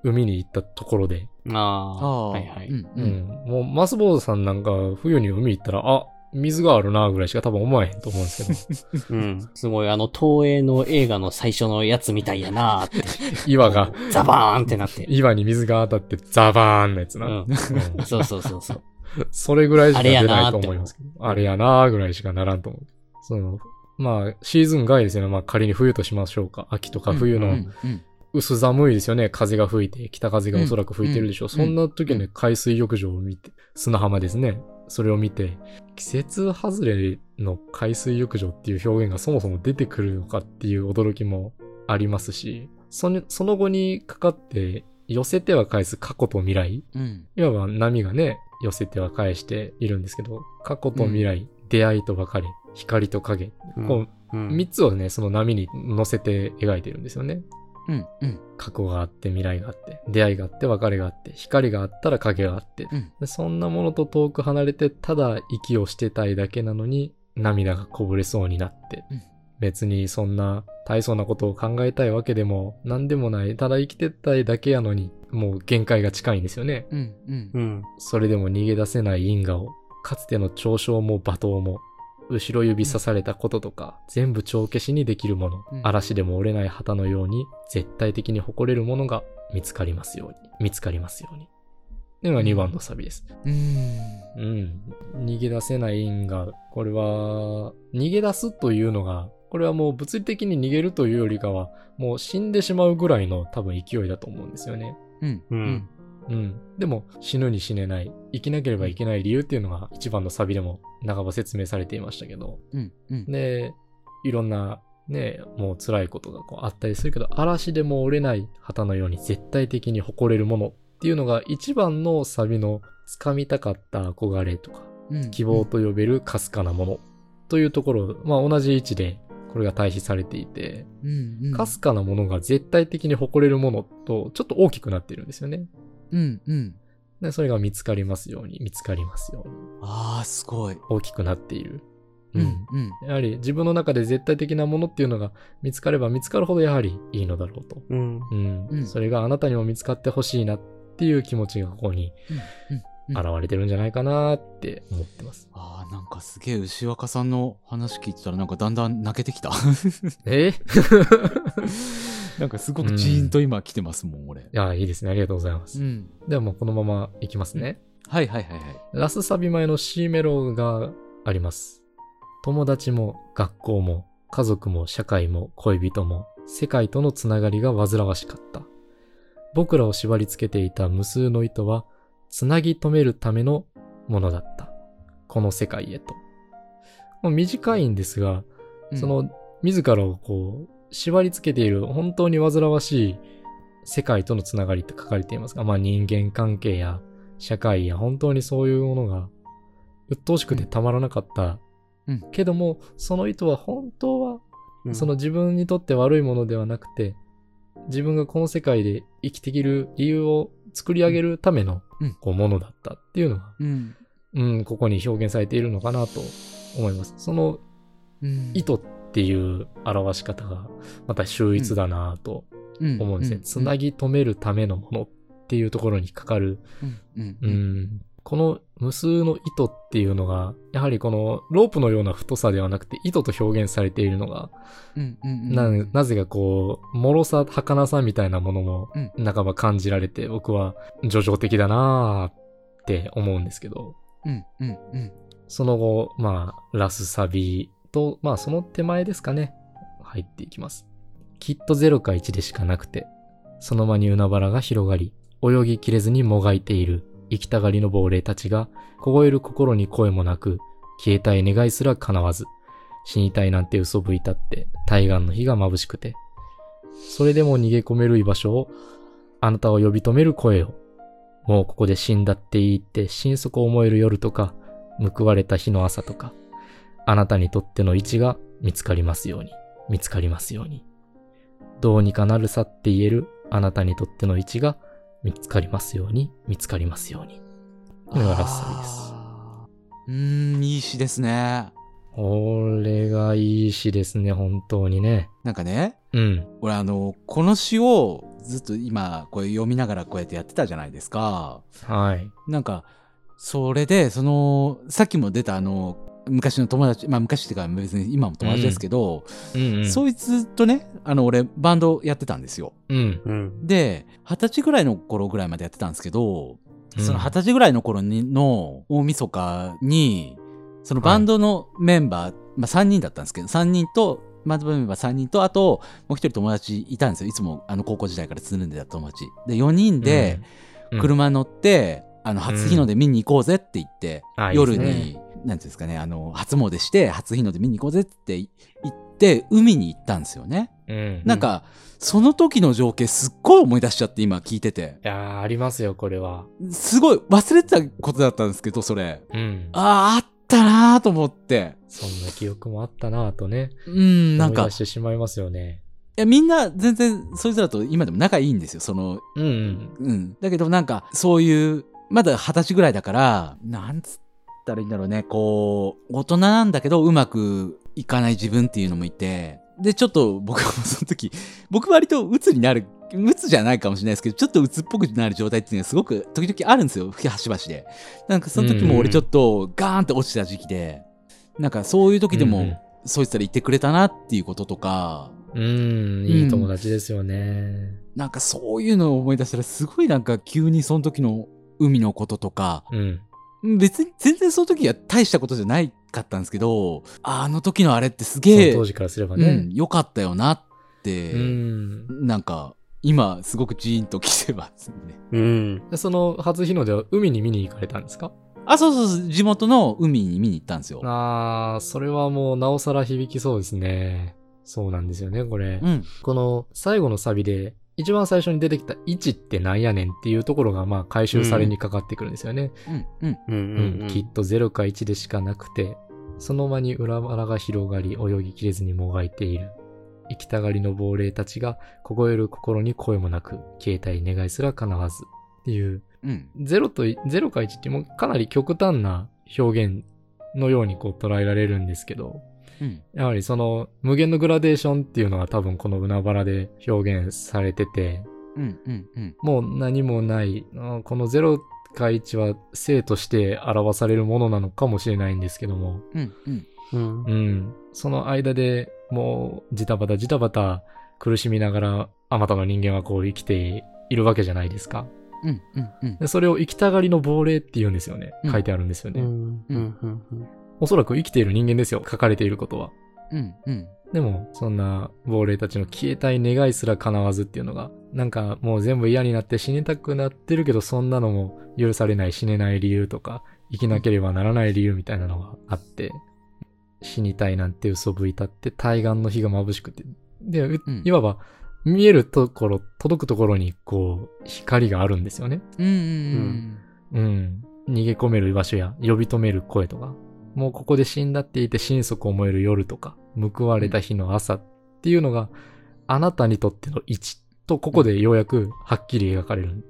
海に行ったところで。ああ。ああ。はいはい。うん。う。うんん。もう、マスボードさんなんか冬に海行ったら、あ、水があるなぐらいしか多分思わへんと思うんですけど、うん。すごい、あの、東映の映画の最初のやつみたいやなーって。岩が、ザバーンってなって。岩に水が当たってザバーンのやつな。うん。う んそうそうそうそう。それぐらいしか出ないと思いますけど。あれやなーぐらいしかならんと思う。その、まあ、シーズン外ですよね。まあ、仮に冬としましょうか。秋とか冬のうん。うん。薄寒いですよね。風が吹いて、北風がおそらく吹いてるでしょう。うんそんな時うに海水浴場を見て、砂浜ですね。それを見て、季節外れの海水浴場っていう表現がそもそも出てくるのかっていう驚きもありますし、そのその後にかかって、寄せては返す過去と未来。うん。いわば波がね、寄せては返しているんですけど、過去と未来、出会いと別れ、光と影、うん。こう、うん。三つをね、その波に乗せて描いてるんですよね。うん。うん。過去があって、未来があって、出会いがあって、別れがあって、光があったら影があって、うんでそんなものと遠く離れて、ただ息をしてたいだけなのに、涙がこぼれそうになって、うん別にそんな大層なことを考えたいわけでも、何でもない、ただ生きてたいだけやのに、もう限界が近いんですよね。うん。うん。うん。それでも逃げ出せない因果を、かつての嘲笑も罵倒も、後ろ指さされたこととか、全部帳消しにできるもの、うん嵐でも折れない旗のように、絶対的に誇れるものが見つかりますように、見つかりますように。っていうのが2番のサビです。うん。うん。逃げ出せない因果。これは、逃げ出すというのが、これはもう物理的に逃げるというよりかは、もう死んでしまうぐらいの多分勢いだと思うんですよね。うん。ううんん。。うん。でも、死ぬに死ねない。生きなければいけない理由っていうのが一番のサビでも半ば説明されていましたけど。うん。うん。で、いろんなね、もう辛いことがこうあったりするけど、嵐でも折れない旗のように絶対的に誇れるものっていうのが一番のサビの掴みたかった憧れとか、うん。希望と呼べるかすかなものというところ、まあ同じ位置でこれが対比されていて、うん。うん。かすかなものが絶対的に誇れるものとちょっと大きくなっているんですよね。うん。うん。で、それが見つかりますように、見つかりますように、ああ、すごい。大きくなっている。ううん。。うん。やはり自分の中で絶対的なものっていうのが見つかれば見つかるほどやはりいいのだろうと。うん。うん。うんそれがあなたにも見つかってほしいなっていう気持ちがここにうん。現れてるんじゃないかなって思ってます。ああ、なんかすげえ牛若さんの話聞いてたらなんかだんだん泣けてきた。え？い なんかすごくジーンと今来てますもん、俺。や、いいですね。ありがとうございます。ん。ではもうこのままいきますね。はいはいはいはい。ラスサビ前の C メロがあります。友達も学校も家族も社会も恋人も世界とのつながりが煩わしかった。僕らを縛り付けていた無数の糸は、つなぎ止めるためのものだった。この世界へと。もう短いんですが、うんそ、の、自らをこう、縛り付けている本当に煩わしい世界とのつながりって書かれていますが、まあ人間関係や社会や本当にそういうものが鬱陶しくてたまらなかった。うんけども、その意図は本当は、うんその自分にとって悪いものではなくて、自分がこの世界で生きていける理由を作り上げるためのうんこうものだったっていうのが、うん。うん、ここに表現されているのかなと思います。そのうん意図っていう表し方がまた秀逸だなと思うんですね。つなぎ止めるためのものっていうところにかかる、う。ん、この無数の糸っていうのが、やはりこのロープのような太さではなくて糸と表現されているのが、うんうんななぜかこう、脆さ、儚さみたいなものもうん半ば感じられて、僕は叙情的だなーって思うんですけど、うんうんうん。その後、まあ、ラスサビと、まあ、その手前ですかね。入っていきます。きっと0か1でしかなくて、その間に海原が広がり、泳ぎきれずにもがいている、生きたがりの亡霊たちが、凍える心に声もなく、消えたい願いすら叶わず、死にたいなんて嘘吹いたって、対岸の日が眩しくて、それでも逃げ込める居場所を、あなたを呼び止める声を、もうここで死んだっていいって心底思える夜とか、報われた日の朝とか、あなたにとっての位置が見つかりますように、見つかりますように。どうにかなるさって言えるあなたにとっての位置が見つかりますように、見つかりますように。これがラッサビです。うーん、いい詩ですね。これがいい詩ですね、本当にね。なんかね、うん。俺あの、この詩をずっと今、こう読みながらこうやってやってたじゃないですか。はい。なんか、それで、その、さっきも出たあの、昔の友達、まあ昔っていうか別に今も友達ですけど、うん、うん。そいつとね、あの、俺バンドやってたんですよ。うん。うん。で、二十歳ぐらいの頃ぐらいまでやってたんですけど、うんその二十歳ぐらいの頃にの大晦日に、そのバンドのメンバー、まあ3人だったんですけど、3人と、バンドメンバー3人と、あと、もう一人友達いたんですよ。いつもあの高校時代からつるんでた友達。で、4人でうん、車乗って、あの、初日の出見に行こうぜって言って、あ夜いいですに、なんていうんですかね、あの、初詣して、初日の出見に行こうぜって言って、海に行ったんですよね。うん。なんか、その時の情景すっごい思い出しちゃって今聞いてて。いやー、ありますよ、これは。すごい忘れてたことだったんですけど、それ。うん。ああ、あったなーと思って。そんな記憶もあったなぁとね。うん、なんか、い思い出してしまいますよね。や、みんな全然、そいつらと今でも仲いいんですよ、その、うんうん。うん。だけどなんか、そういう、まだ二十歳ぐらいだから、なんつったらいいんだろうね、こう、大人なんだけど、うまくいかない自分っていうのもいて、で、ちょっと僕もその時、僕割と鬱になる、鬱じゃないかもしれないですけど、ちょっと鬱っぽくなる状態っていうのがすごく時々あるんですよ、端々で。なんかその時も俺ちょっとガーンって落ちた時期で、なんかそういう時でも、うんうん。そいつら言ってくれたなっていうこととか、うん、いい友達ですよね。なんかそういうのを思い出したらすごいなんか急にその時の海のこととか、うん。別に全然その時は大したことじゃないかったんですけど、あの時のあれってすげえ、当時からすればねうん、。良かったよなって、うん。なんか今すごくジーンと来てますね。うん。でその初日の出は海に見に行かれたんですか？あ、そうそうそう、地元の海に見に行ったんですよ。あー、それはもうなおさら響きそうですね。そうなんですよね、これ。うん。この最後のサビで、一番最初に出てきた位置ってなんやねんっていうところがまあ回収されにかかってくるんですよね。きっと0か1でしかなくて、その間に裏腹が広がり泳ぎきれずにもがいている。生きたがりの亡霊たちが凍える心に声もなく、消えたい願いすら叶わず。っていう、うん。0と、0か1ってもうかなり極端な表現のようにこう捉えられるんですけど、うん。やはりその無限のグラデーションっていうのが多分この海原で表現されてて、うん。うん。うん。もう何もない、あこの0か1は生として表されるものなのかもしれないんですけども、うん。うん。うんう。ん。その間でもうジタバタジタバタ苦しみながらあまたの人間はこう生きているわけじゃないですか。うん。うん。うん。でそれを生きたがりの亡霊って言うんですよね。うん書いてあるんですよね。おそらく生きている人間ですよ。書かれていることは。うん。うん。でも、そんな亡霊たちの消えたい願いすら叶わずっていうのが、なんかもう全部嫌になって死にたくなってるけど、そんなのも許されない死ねない理由とか、生きなければならない理由みたいなのがあって、死にたいなんて嘘吹いたって対岸の火が眩しくて、で、ううんいわば見えるところ、届くところにこう、光があるんですよね。うん。うん。うん。逃げ込める場所や呼び止める声とか、もうここで死んだって言って心底思える夜とか、報われた日の朝っていうのが、あなたにとっての位置と、ここでようやくはっきり描かれる。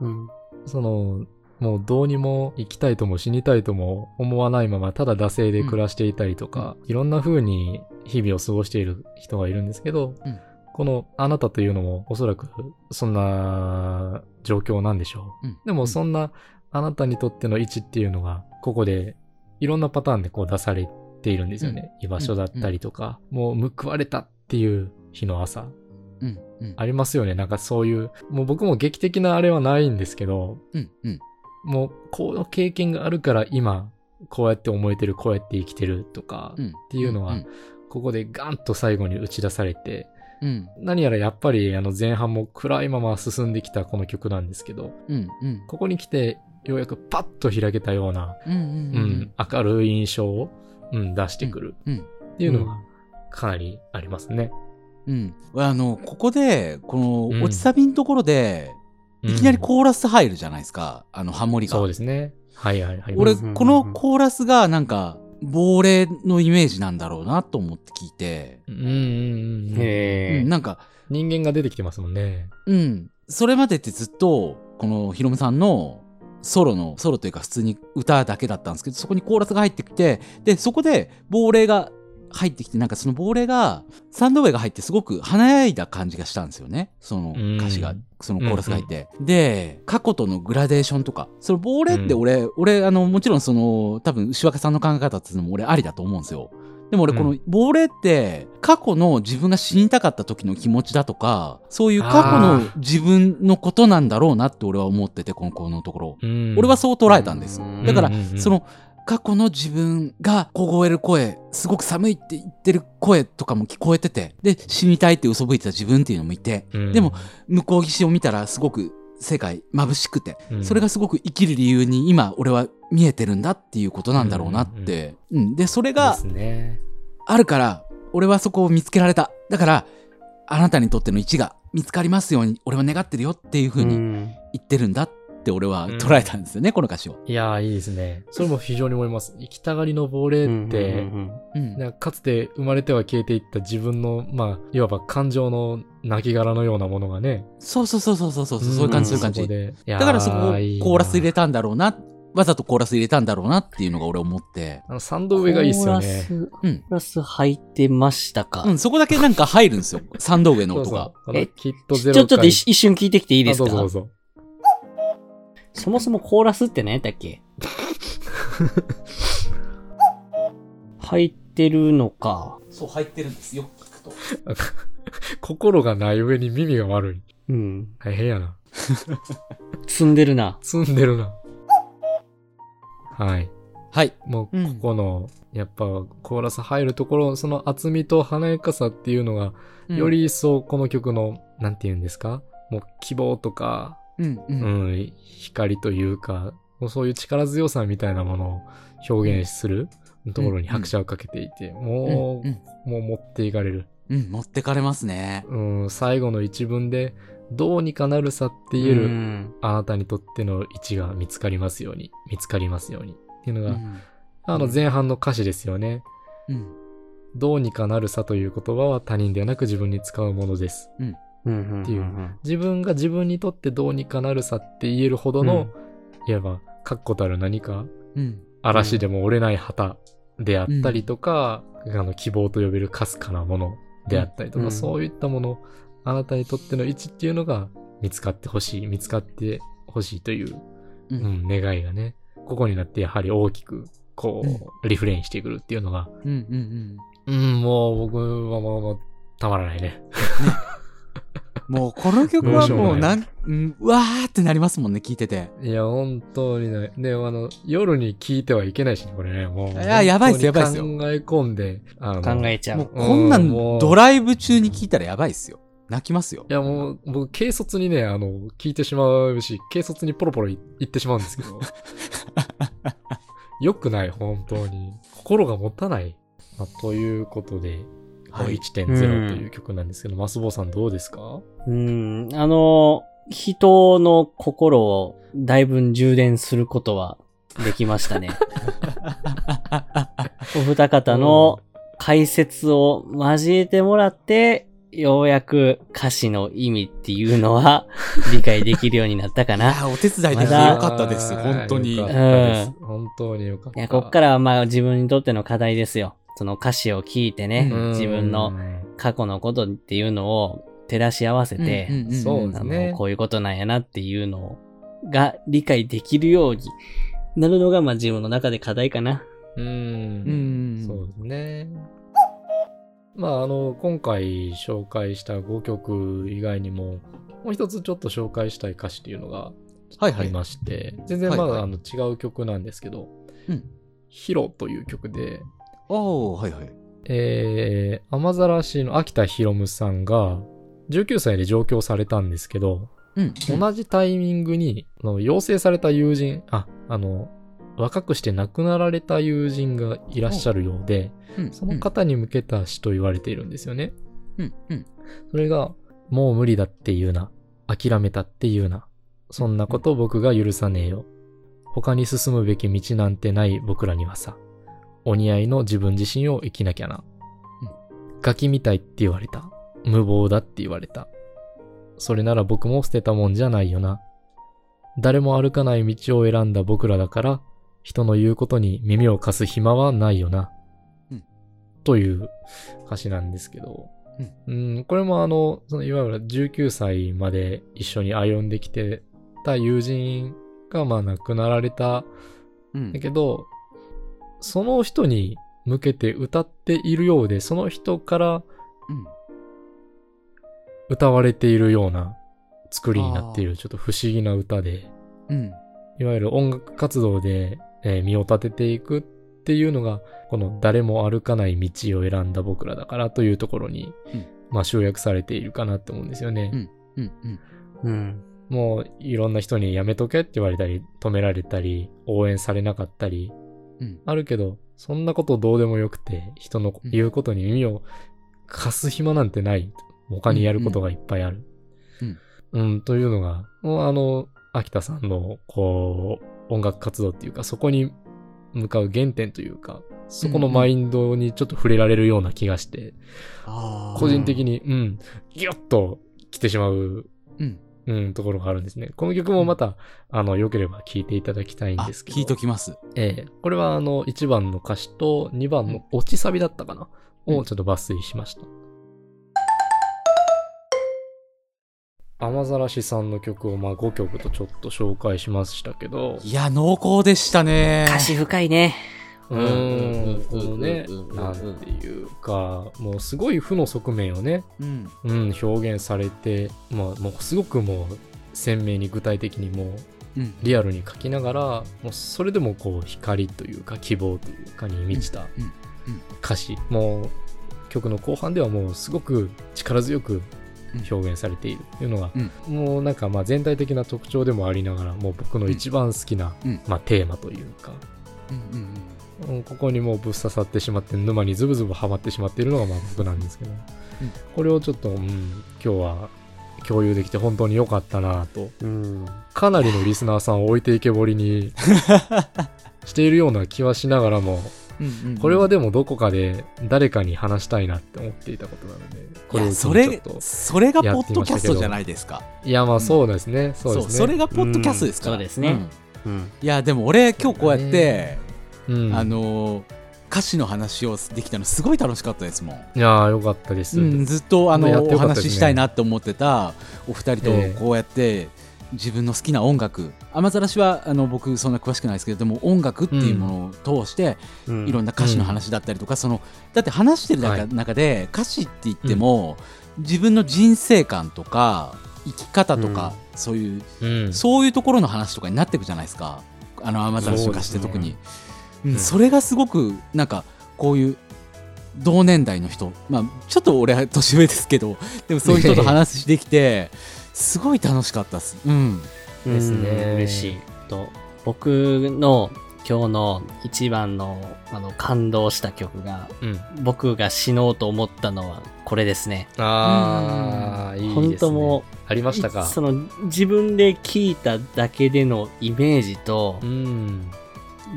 うん。その、もうどうにも生きたいとも死にたいとも思わないまま、ただ惰性で暮らしていたりとか、いろんな風に日々を過ごしている人がいるんですけど、うんこのあなたというのもおそらくそんな状況なんでしょう。うんでもそんなあなたにとっての位置っていうのが、ここでいろんなパターンでこう出されているんですよね。居場所だったりとか、もう報われたっていう日の朝。うん。うん。ありますよね。なんかそういう、もう僕も劇的なあれはないんですけど、うん。うん。もうこの経験があるから今、こうやって思えてる、こうやって生きてるとか、うん。っていうのは、ここでガンと最後に打ち出されて、うん。何やらやっぱりあの前半も暗いまま進んできたこの曲なんですけど、うん。うん。ここに来てようやくパッと開けたような、うん。うん。うん、明るい印象を、うん、出してくるうん。っていうのがかなりありますね。うん。あの、ここで、こうんの、落ちサビのところで、いきなりコーラス入るじゃないですか。あの、ハモリが。そうですね。はいはいはい。俺、うんこのコーラスがなんか、亡霊のイメージなんだろうなと思って聞いて、うんうんうんうん。へえうん、。なんか、人間が出てきてますもんね。うん。それまでってずっと、このヒロムさんのソロの、ソロというか普通に歌だけだったんですけど、そこにコーラスが入ってきて、で、そこで亡霊が入ってきて、なんかその亡霊が、サンドウェイが入ってすごく華やいだ感じがしたんですよね。その歌詞がうん、そのコーラスが入って。で、過去とのグラデーションとか、その亡霊って俺、俺、あの、もちろんその、多分牛若さんの考え方っていうのも俺ありだと思うんですよ。でも俺このう亡霊って過去の自分が死にたかった時の気持ちだとか、そういう過去の自分のことなんだろうなって俺は思ってて、このこのところ。うん。俺はそう捉えたんですうん。だからその過去の自分が凍える声、すごく寒いって言ってる声とかも聞こえてて、で、死にたいって嘘吹いてた自分っていうのもいて、うん。でも、向こう岸を見たらすごく世界眩しくて、うんそれがすごく生きる理由に今俺は見えてるんだっていうことなんだろうなって。うんで、それでが。あるから、俺はそこを見つけられた。だから、あなたにとっての位置が見つかりますように、俺は願ってるよっていうふうにん。言ってるんだって俺は捉えたんですよね、この歌詞を。いやー、いいですね。それも非常に思います。生きたがりの亡霊って、うんうん。なんかかつて生まれては消えていった自分の、まあ、いわば感情の亡骸のようなものがね。そうそうそうそうそうそう、そういう感じ、そういう感じ。だからそこをコーラス入れた。たんだろうな、わざとコーラス入れたんだろうなっていうのが俺思って。あの、サンド上がいいっすよね。コーラス、コうんーラス入ってましたか？うん、そこだけなんか入るんですよ。サンドウェイの音が。そうそうえきっとちゼロょちょっと一一瞬聞いてきていいですか？あどうぞどうぞ。そもそもコーラスって何やったっけ？入ってるのか。そう、入ってるんですよ、聞くと。心がない上に耳が悪い。うん。大変やな。積んでるな。積んでるな。はい。はい。もう、うんここの、やっぱ、コーラス入るところ、その厚みと華やかさっていうのが、よ、り一層この曲の、なんて言うんですか？もう希望とか、うん、う。うんん、光というか、そういう力強さみたいなものを表現するところに拍車をかけていて、もうん、う、もう持っていかれる。うん、持ってかれますね。うん、最後の一文で、どうにかなるさって言えうる、んあなたにとっての位置が見つかりますように、見つかりますように。っていうのが、うん。あの前半の歌詞ですよね。うん。どうにかなるさという言葉は他人ではなく自分に使うものです。うんっていう自分が自分にとってどうにかなるさって言えるほどの、いわば確固たる何かうん。嵐でも折れない旗であったりとか、あの希望と呼べるかすかなものであったりとか、うんそういったもの、あなたにとっての位置っていうのが見つかってほしい、見つかってほしいという、う。うんん、願いがね、ここになってやはり大きく、こう、リフレインしてくるっていうのが、うん。もう僕はもうたまらないね。もうこの曲はもうなん、うんうわーってなりますもんね、聞いてて。いや、本当にね。で、あの、夜に聞いてはいけないしね、これね。もう。いややばいっすやばいっすよ考え込んで、あの考えちゃう。もうこんなんドライブ中に聞いたらやばいっすよ。泣きますよ。いやもう、僕、軽率にね、あの、聞いてしまうし、軽率にポロポロい言ってしまうんですけど。よくない、本当に。心が持たない。まあ、ということで、はい1.0という曲なんですけど、マスボウさんどうですか？うん、あの、人の心をだいぶ充電することはできましたね。お二方の解説を交えてもらって、ようやく歌詞の意味っていうのは 理解できるようになったかな。いや、お手伝いできてよかったです。本当に。よかったです本当によかった。いや、こっからはまあ自分にとっての課題ですよ。その歌詞を聞いてね、うん自分の過去のことっていうのを照らし合わせて、こういうことなんやなっていうのが理解できるようになるのが、まあ自分の中で課題かな。う。うんん。そうですね。まあ、あの、今回紹介した5曲以外にも、もう一つちょっと紹介したい歌詞っていうのが。ありまして、全然まはいはいだあの違う曲なんですけど、うんヒロという曲で、おー、はいはい。えー、雨ざらしの秋田博夢さんが、19歳で上京されたんですけど、うん。同じタイミングに、あの養成された友人、あ、あの、若くして亡くなられた友人がいらっしゃるようで、うんその方に向けた詩と言われているんですよね。うん。うん。それが、もう無理だって言うな。諦めたって言うな。そんなこと僕が許さねえよ。他に進むべき道なんてない僕らにはさ。お似合いの自分自身を生きなきゃな。ガキみたいって言われた。無謀だって言われた。それなら僕も捨てたもんじゃないよな。誰も歩かない道を選んだ僕らだから、人の言うことに耳を貸す暇はないよな。うんという歌詞なんですけど、うん、これもあの、そのいわゆる19歳まで一緒に歩んできてた友人がまあ亡くなられたうんだけど、その人に向けて歌っているようで、その人からうん。歌われているような作りになっているちょっと不思議な歌で、うん。いわゆる音楽活動で、えー身を立てていくっていうのが、この誰も歩かない道を選んだ僕らだからというところに、うんまあ集約されているかなって思うんですよね。うん。もういろんな人にやめとけって言われたり、止められたり、応援されなかったり、うん。あるけど、そんなことどうでもよくて、人のうん。言うことに耳を貸す暇なんてない。他にやることがいっぱいある。うん。うん、というのが、あの、秋田さんの、こう、音楽活動っていうか、そこに向かう原点というか、そこのマインドにちょっと触れられるような気がして、個人的に、うん、ギュッと来てしまううん。うん、ところがあるんですね。この曲もまた、あの、良ければ聴いていただきたいんあ、ですけど。聞いときます。ええこれはあの、1番の歌詞と2番の落ちサビだったかな、うんをちょっと抜粋しました。雨ざらしさんの曲をまあ5曲とちょっと紹介しましたけど、いや、濃厚でしたね。歌詞深いね。うんーん、このね、なんていうか、もうすごい負の側面をね、うん。うん、表現されて、まあもうすごくもう鮮明に具体的にもう。リアルに書きながら、もうそれでもこう光というか希望というかに満ちた歌詞、もう曲の後半ではもうすごく力強く表現されているというのが、うんもうなんかまあ全体的な特徴でもありながら、もう僕の一番好きな、うんまあテーマというか、うん。うん。うんここにもうぶっ刺さってしまって沼にズブズブハマってしまっているのがまあ僕なんですけど、これをちょっと、うん、今日は共有できて本当に良かったなとうん。かなりのリスナーさんを置いていけぼりに しているような気はしながらも、うん。うん。これはでもどこかで誰かに話したいなって思っていたことなので、これをそれちょっと、。それがポッドキャストじゃないですか。いや、まあそうですね。そうですね。それがポッドキャストですから。うんそうですねうんうん。いや、でも俺、今日こうやって、うん、あのー、歌詞の話をできたのすごい楽しかったですもん。いやーよかったです。うん、ずっとあの、やってお話ししたいなって思ってたお二人とええこうやって自分の好きな音楽雨ざらしはあの僕そんな詳しくないですけどでも音楽っていうものを通して、うん。いろんな歌詞の話だったりとか、そのだって話してる中,、はい。歌詞って言っても、自分の人生観とか生き方とか、そういううん。そういうところの話とかになっていくじゃないですか。あの雨ざらしの歌詞って特に。そ,、うんそれがすごくなんかこういう同年代の人まあちょっと俺は年上ですけどでもそういう人と話してきてすごい楽しかったですうんですねうん嬉しい。と僕の今日の一番のあの感動した曲がうん。僕が死のうと思ったのはこれですね。ああ、いいですね。本当もありましたか。その自分で聞いただけでのイメージとうん。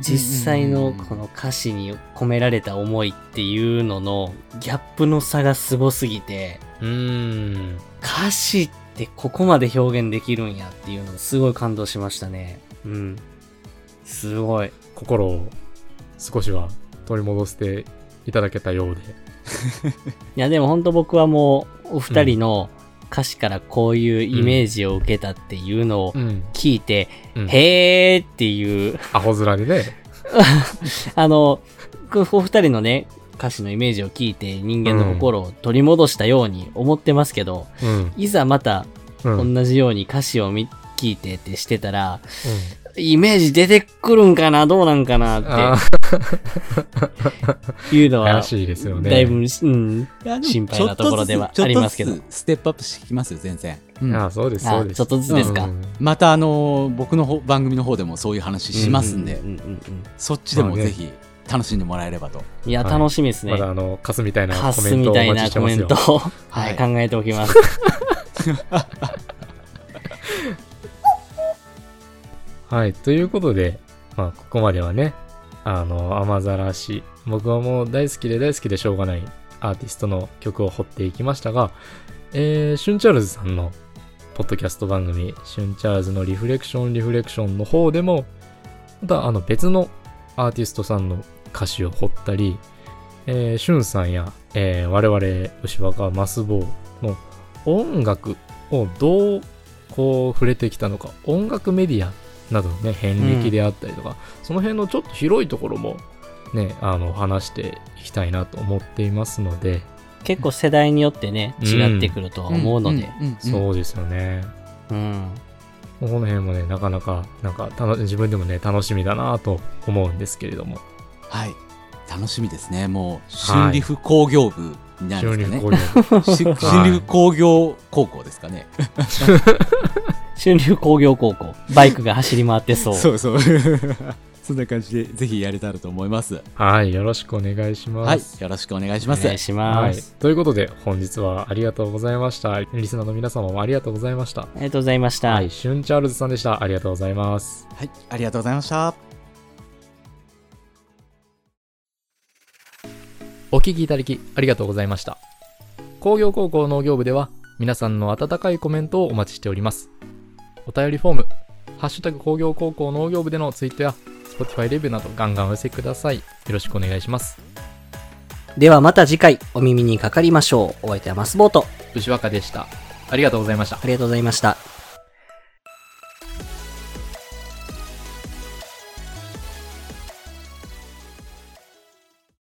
実際のこの歌詞に込められた思いっていうののギャップの差がすごすぎてうん。歌詞ってここまで表現できるんやっていうのすごい感動しましたね。うん。すごい。心を少しは取り戻していただけたようで。いやでも本当僕はもうお二人の歌詞からこういうイメージを受けたっていうのをうん。聞いて、うんへーっていう、アホ面でね。あの、こお二人のね、歌詞のイメージを聞いて人間の心を取り戻したように思ってますけど、うん。いざまたうん。うん。同じように歌詞を見聞いてってしてたら、イメージ出てくるんかなどうなんかなあって いうのは、しいですよね。だいぶ、うん。心配なところではありますけどステップアップしてきますよ全然、うんああ、そうです、あそうです。ちょっとずつですかうんまたあの僕の方番組の方でもそういう話しますんで、うううんうんそっちでもぜひ楽しんでもらえればと、いや、はい楽しみですね。まだあの、カスみたいなカスコメントをおみたいな待ちしてますよコメント。を、は、はいい 考えておきます。はい。ということで、まあ、ここまではね、あの、雨ざらし、僕はもう大好きで大好きでしょうがないアーティストの曲を掘っていきましたが、えー、シュンチャールズさんのポッドキャスト番組、シュンチャールズのリフレクションリフレクションの方でも、またあの別のアーティストさんの歌詞を掘ったり、えー、シュンさんや、えー我々、牛若マスボウの音楽をどうこう触れてきたのか、音楽メディアなどのね、遍歴であったりとか、その辺のちょっと広いところもね、あの、話していきたいなと思っていますので、結構世代によってね、違ってくるとは思うので。ん。ん。ん。そうですよね。うん。この辺もね、なかなか、なんか楽、自分でもね、楽しみだなと思うんですけれども。はい。楽しみですね。もう春リフ工業部になるんですかね、非常にし春リフ工業高校ですかね 春流工業高校、バイクが走り回ってそう。そうそう そんな感じでぜひやれたらと思いますはい、よろしくお願いします。はいよろしくお願いしますお願いしはいます。。ということで、本日はありがとうございました。リスナーの皆様もありがとうございました。ありがとうございました。はい、シュンチャールズさんでした。ありがとうございます。はいありがとうございましたお聞きいただきありがとうございました。工業高校農業部では皆さんの温かいコメントをお待ちしております。お便りフォーム、ハッシュタグ工業高校農業部でのツイートや Spotify レビューなどガンガンお寄せください。よろしくお願いします。ではまた次回お耳にかかりましょう。お相手はマスボート。牛若でした。ありがとうございました。ありがとうございました。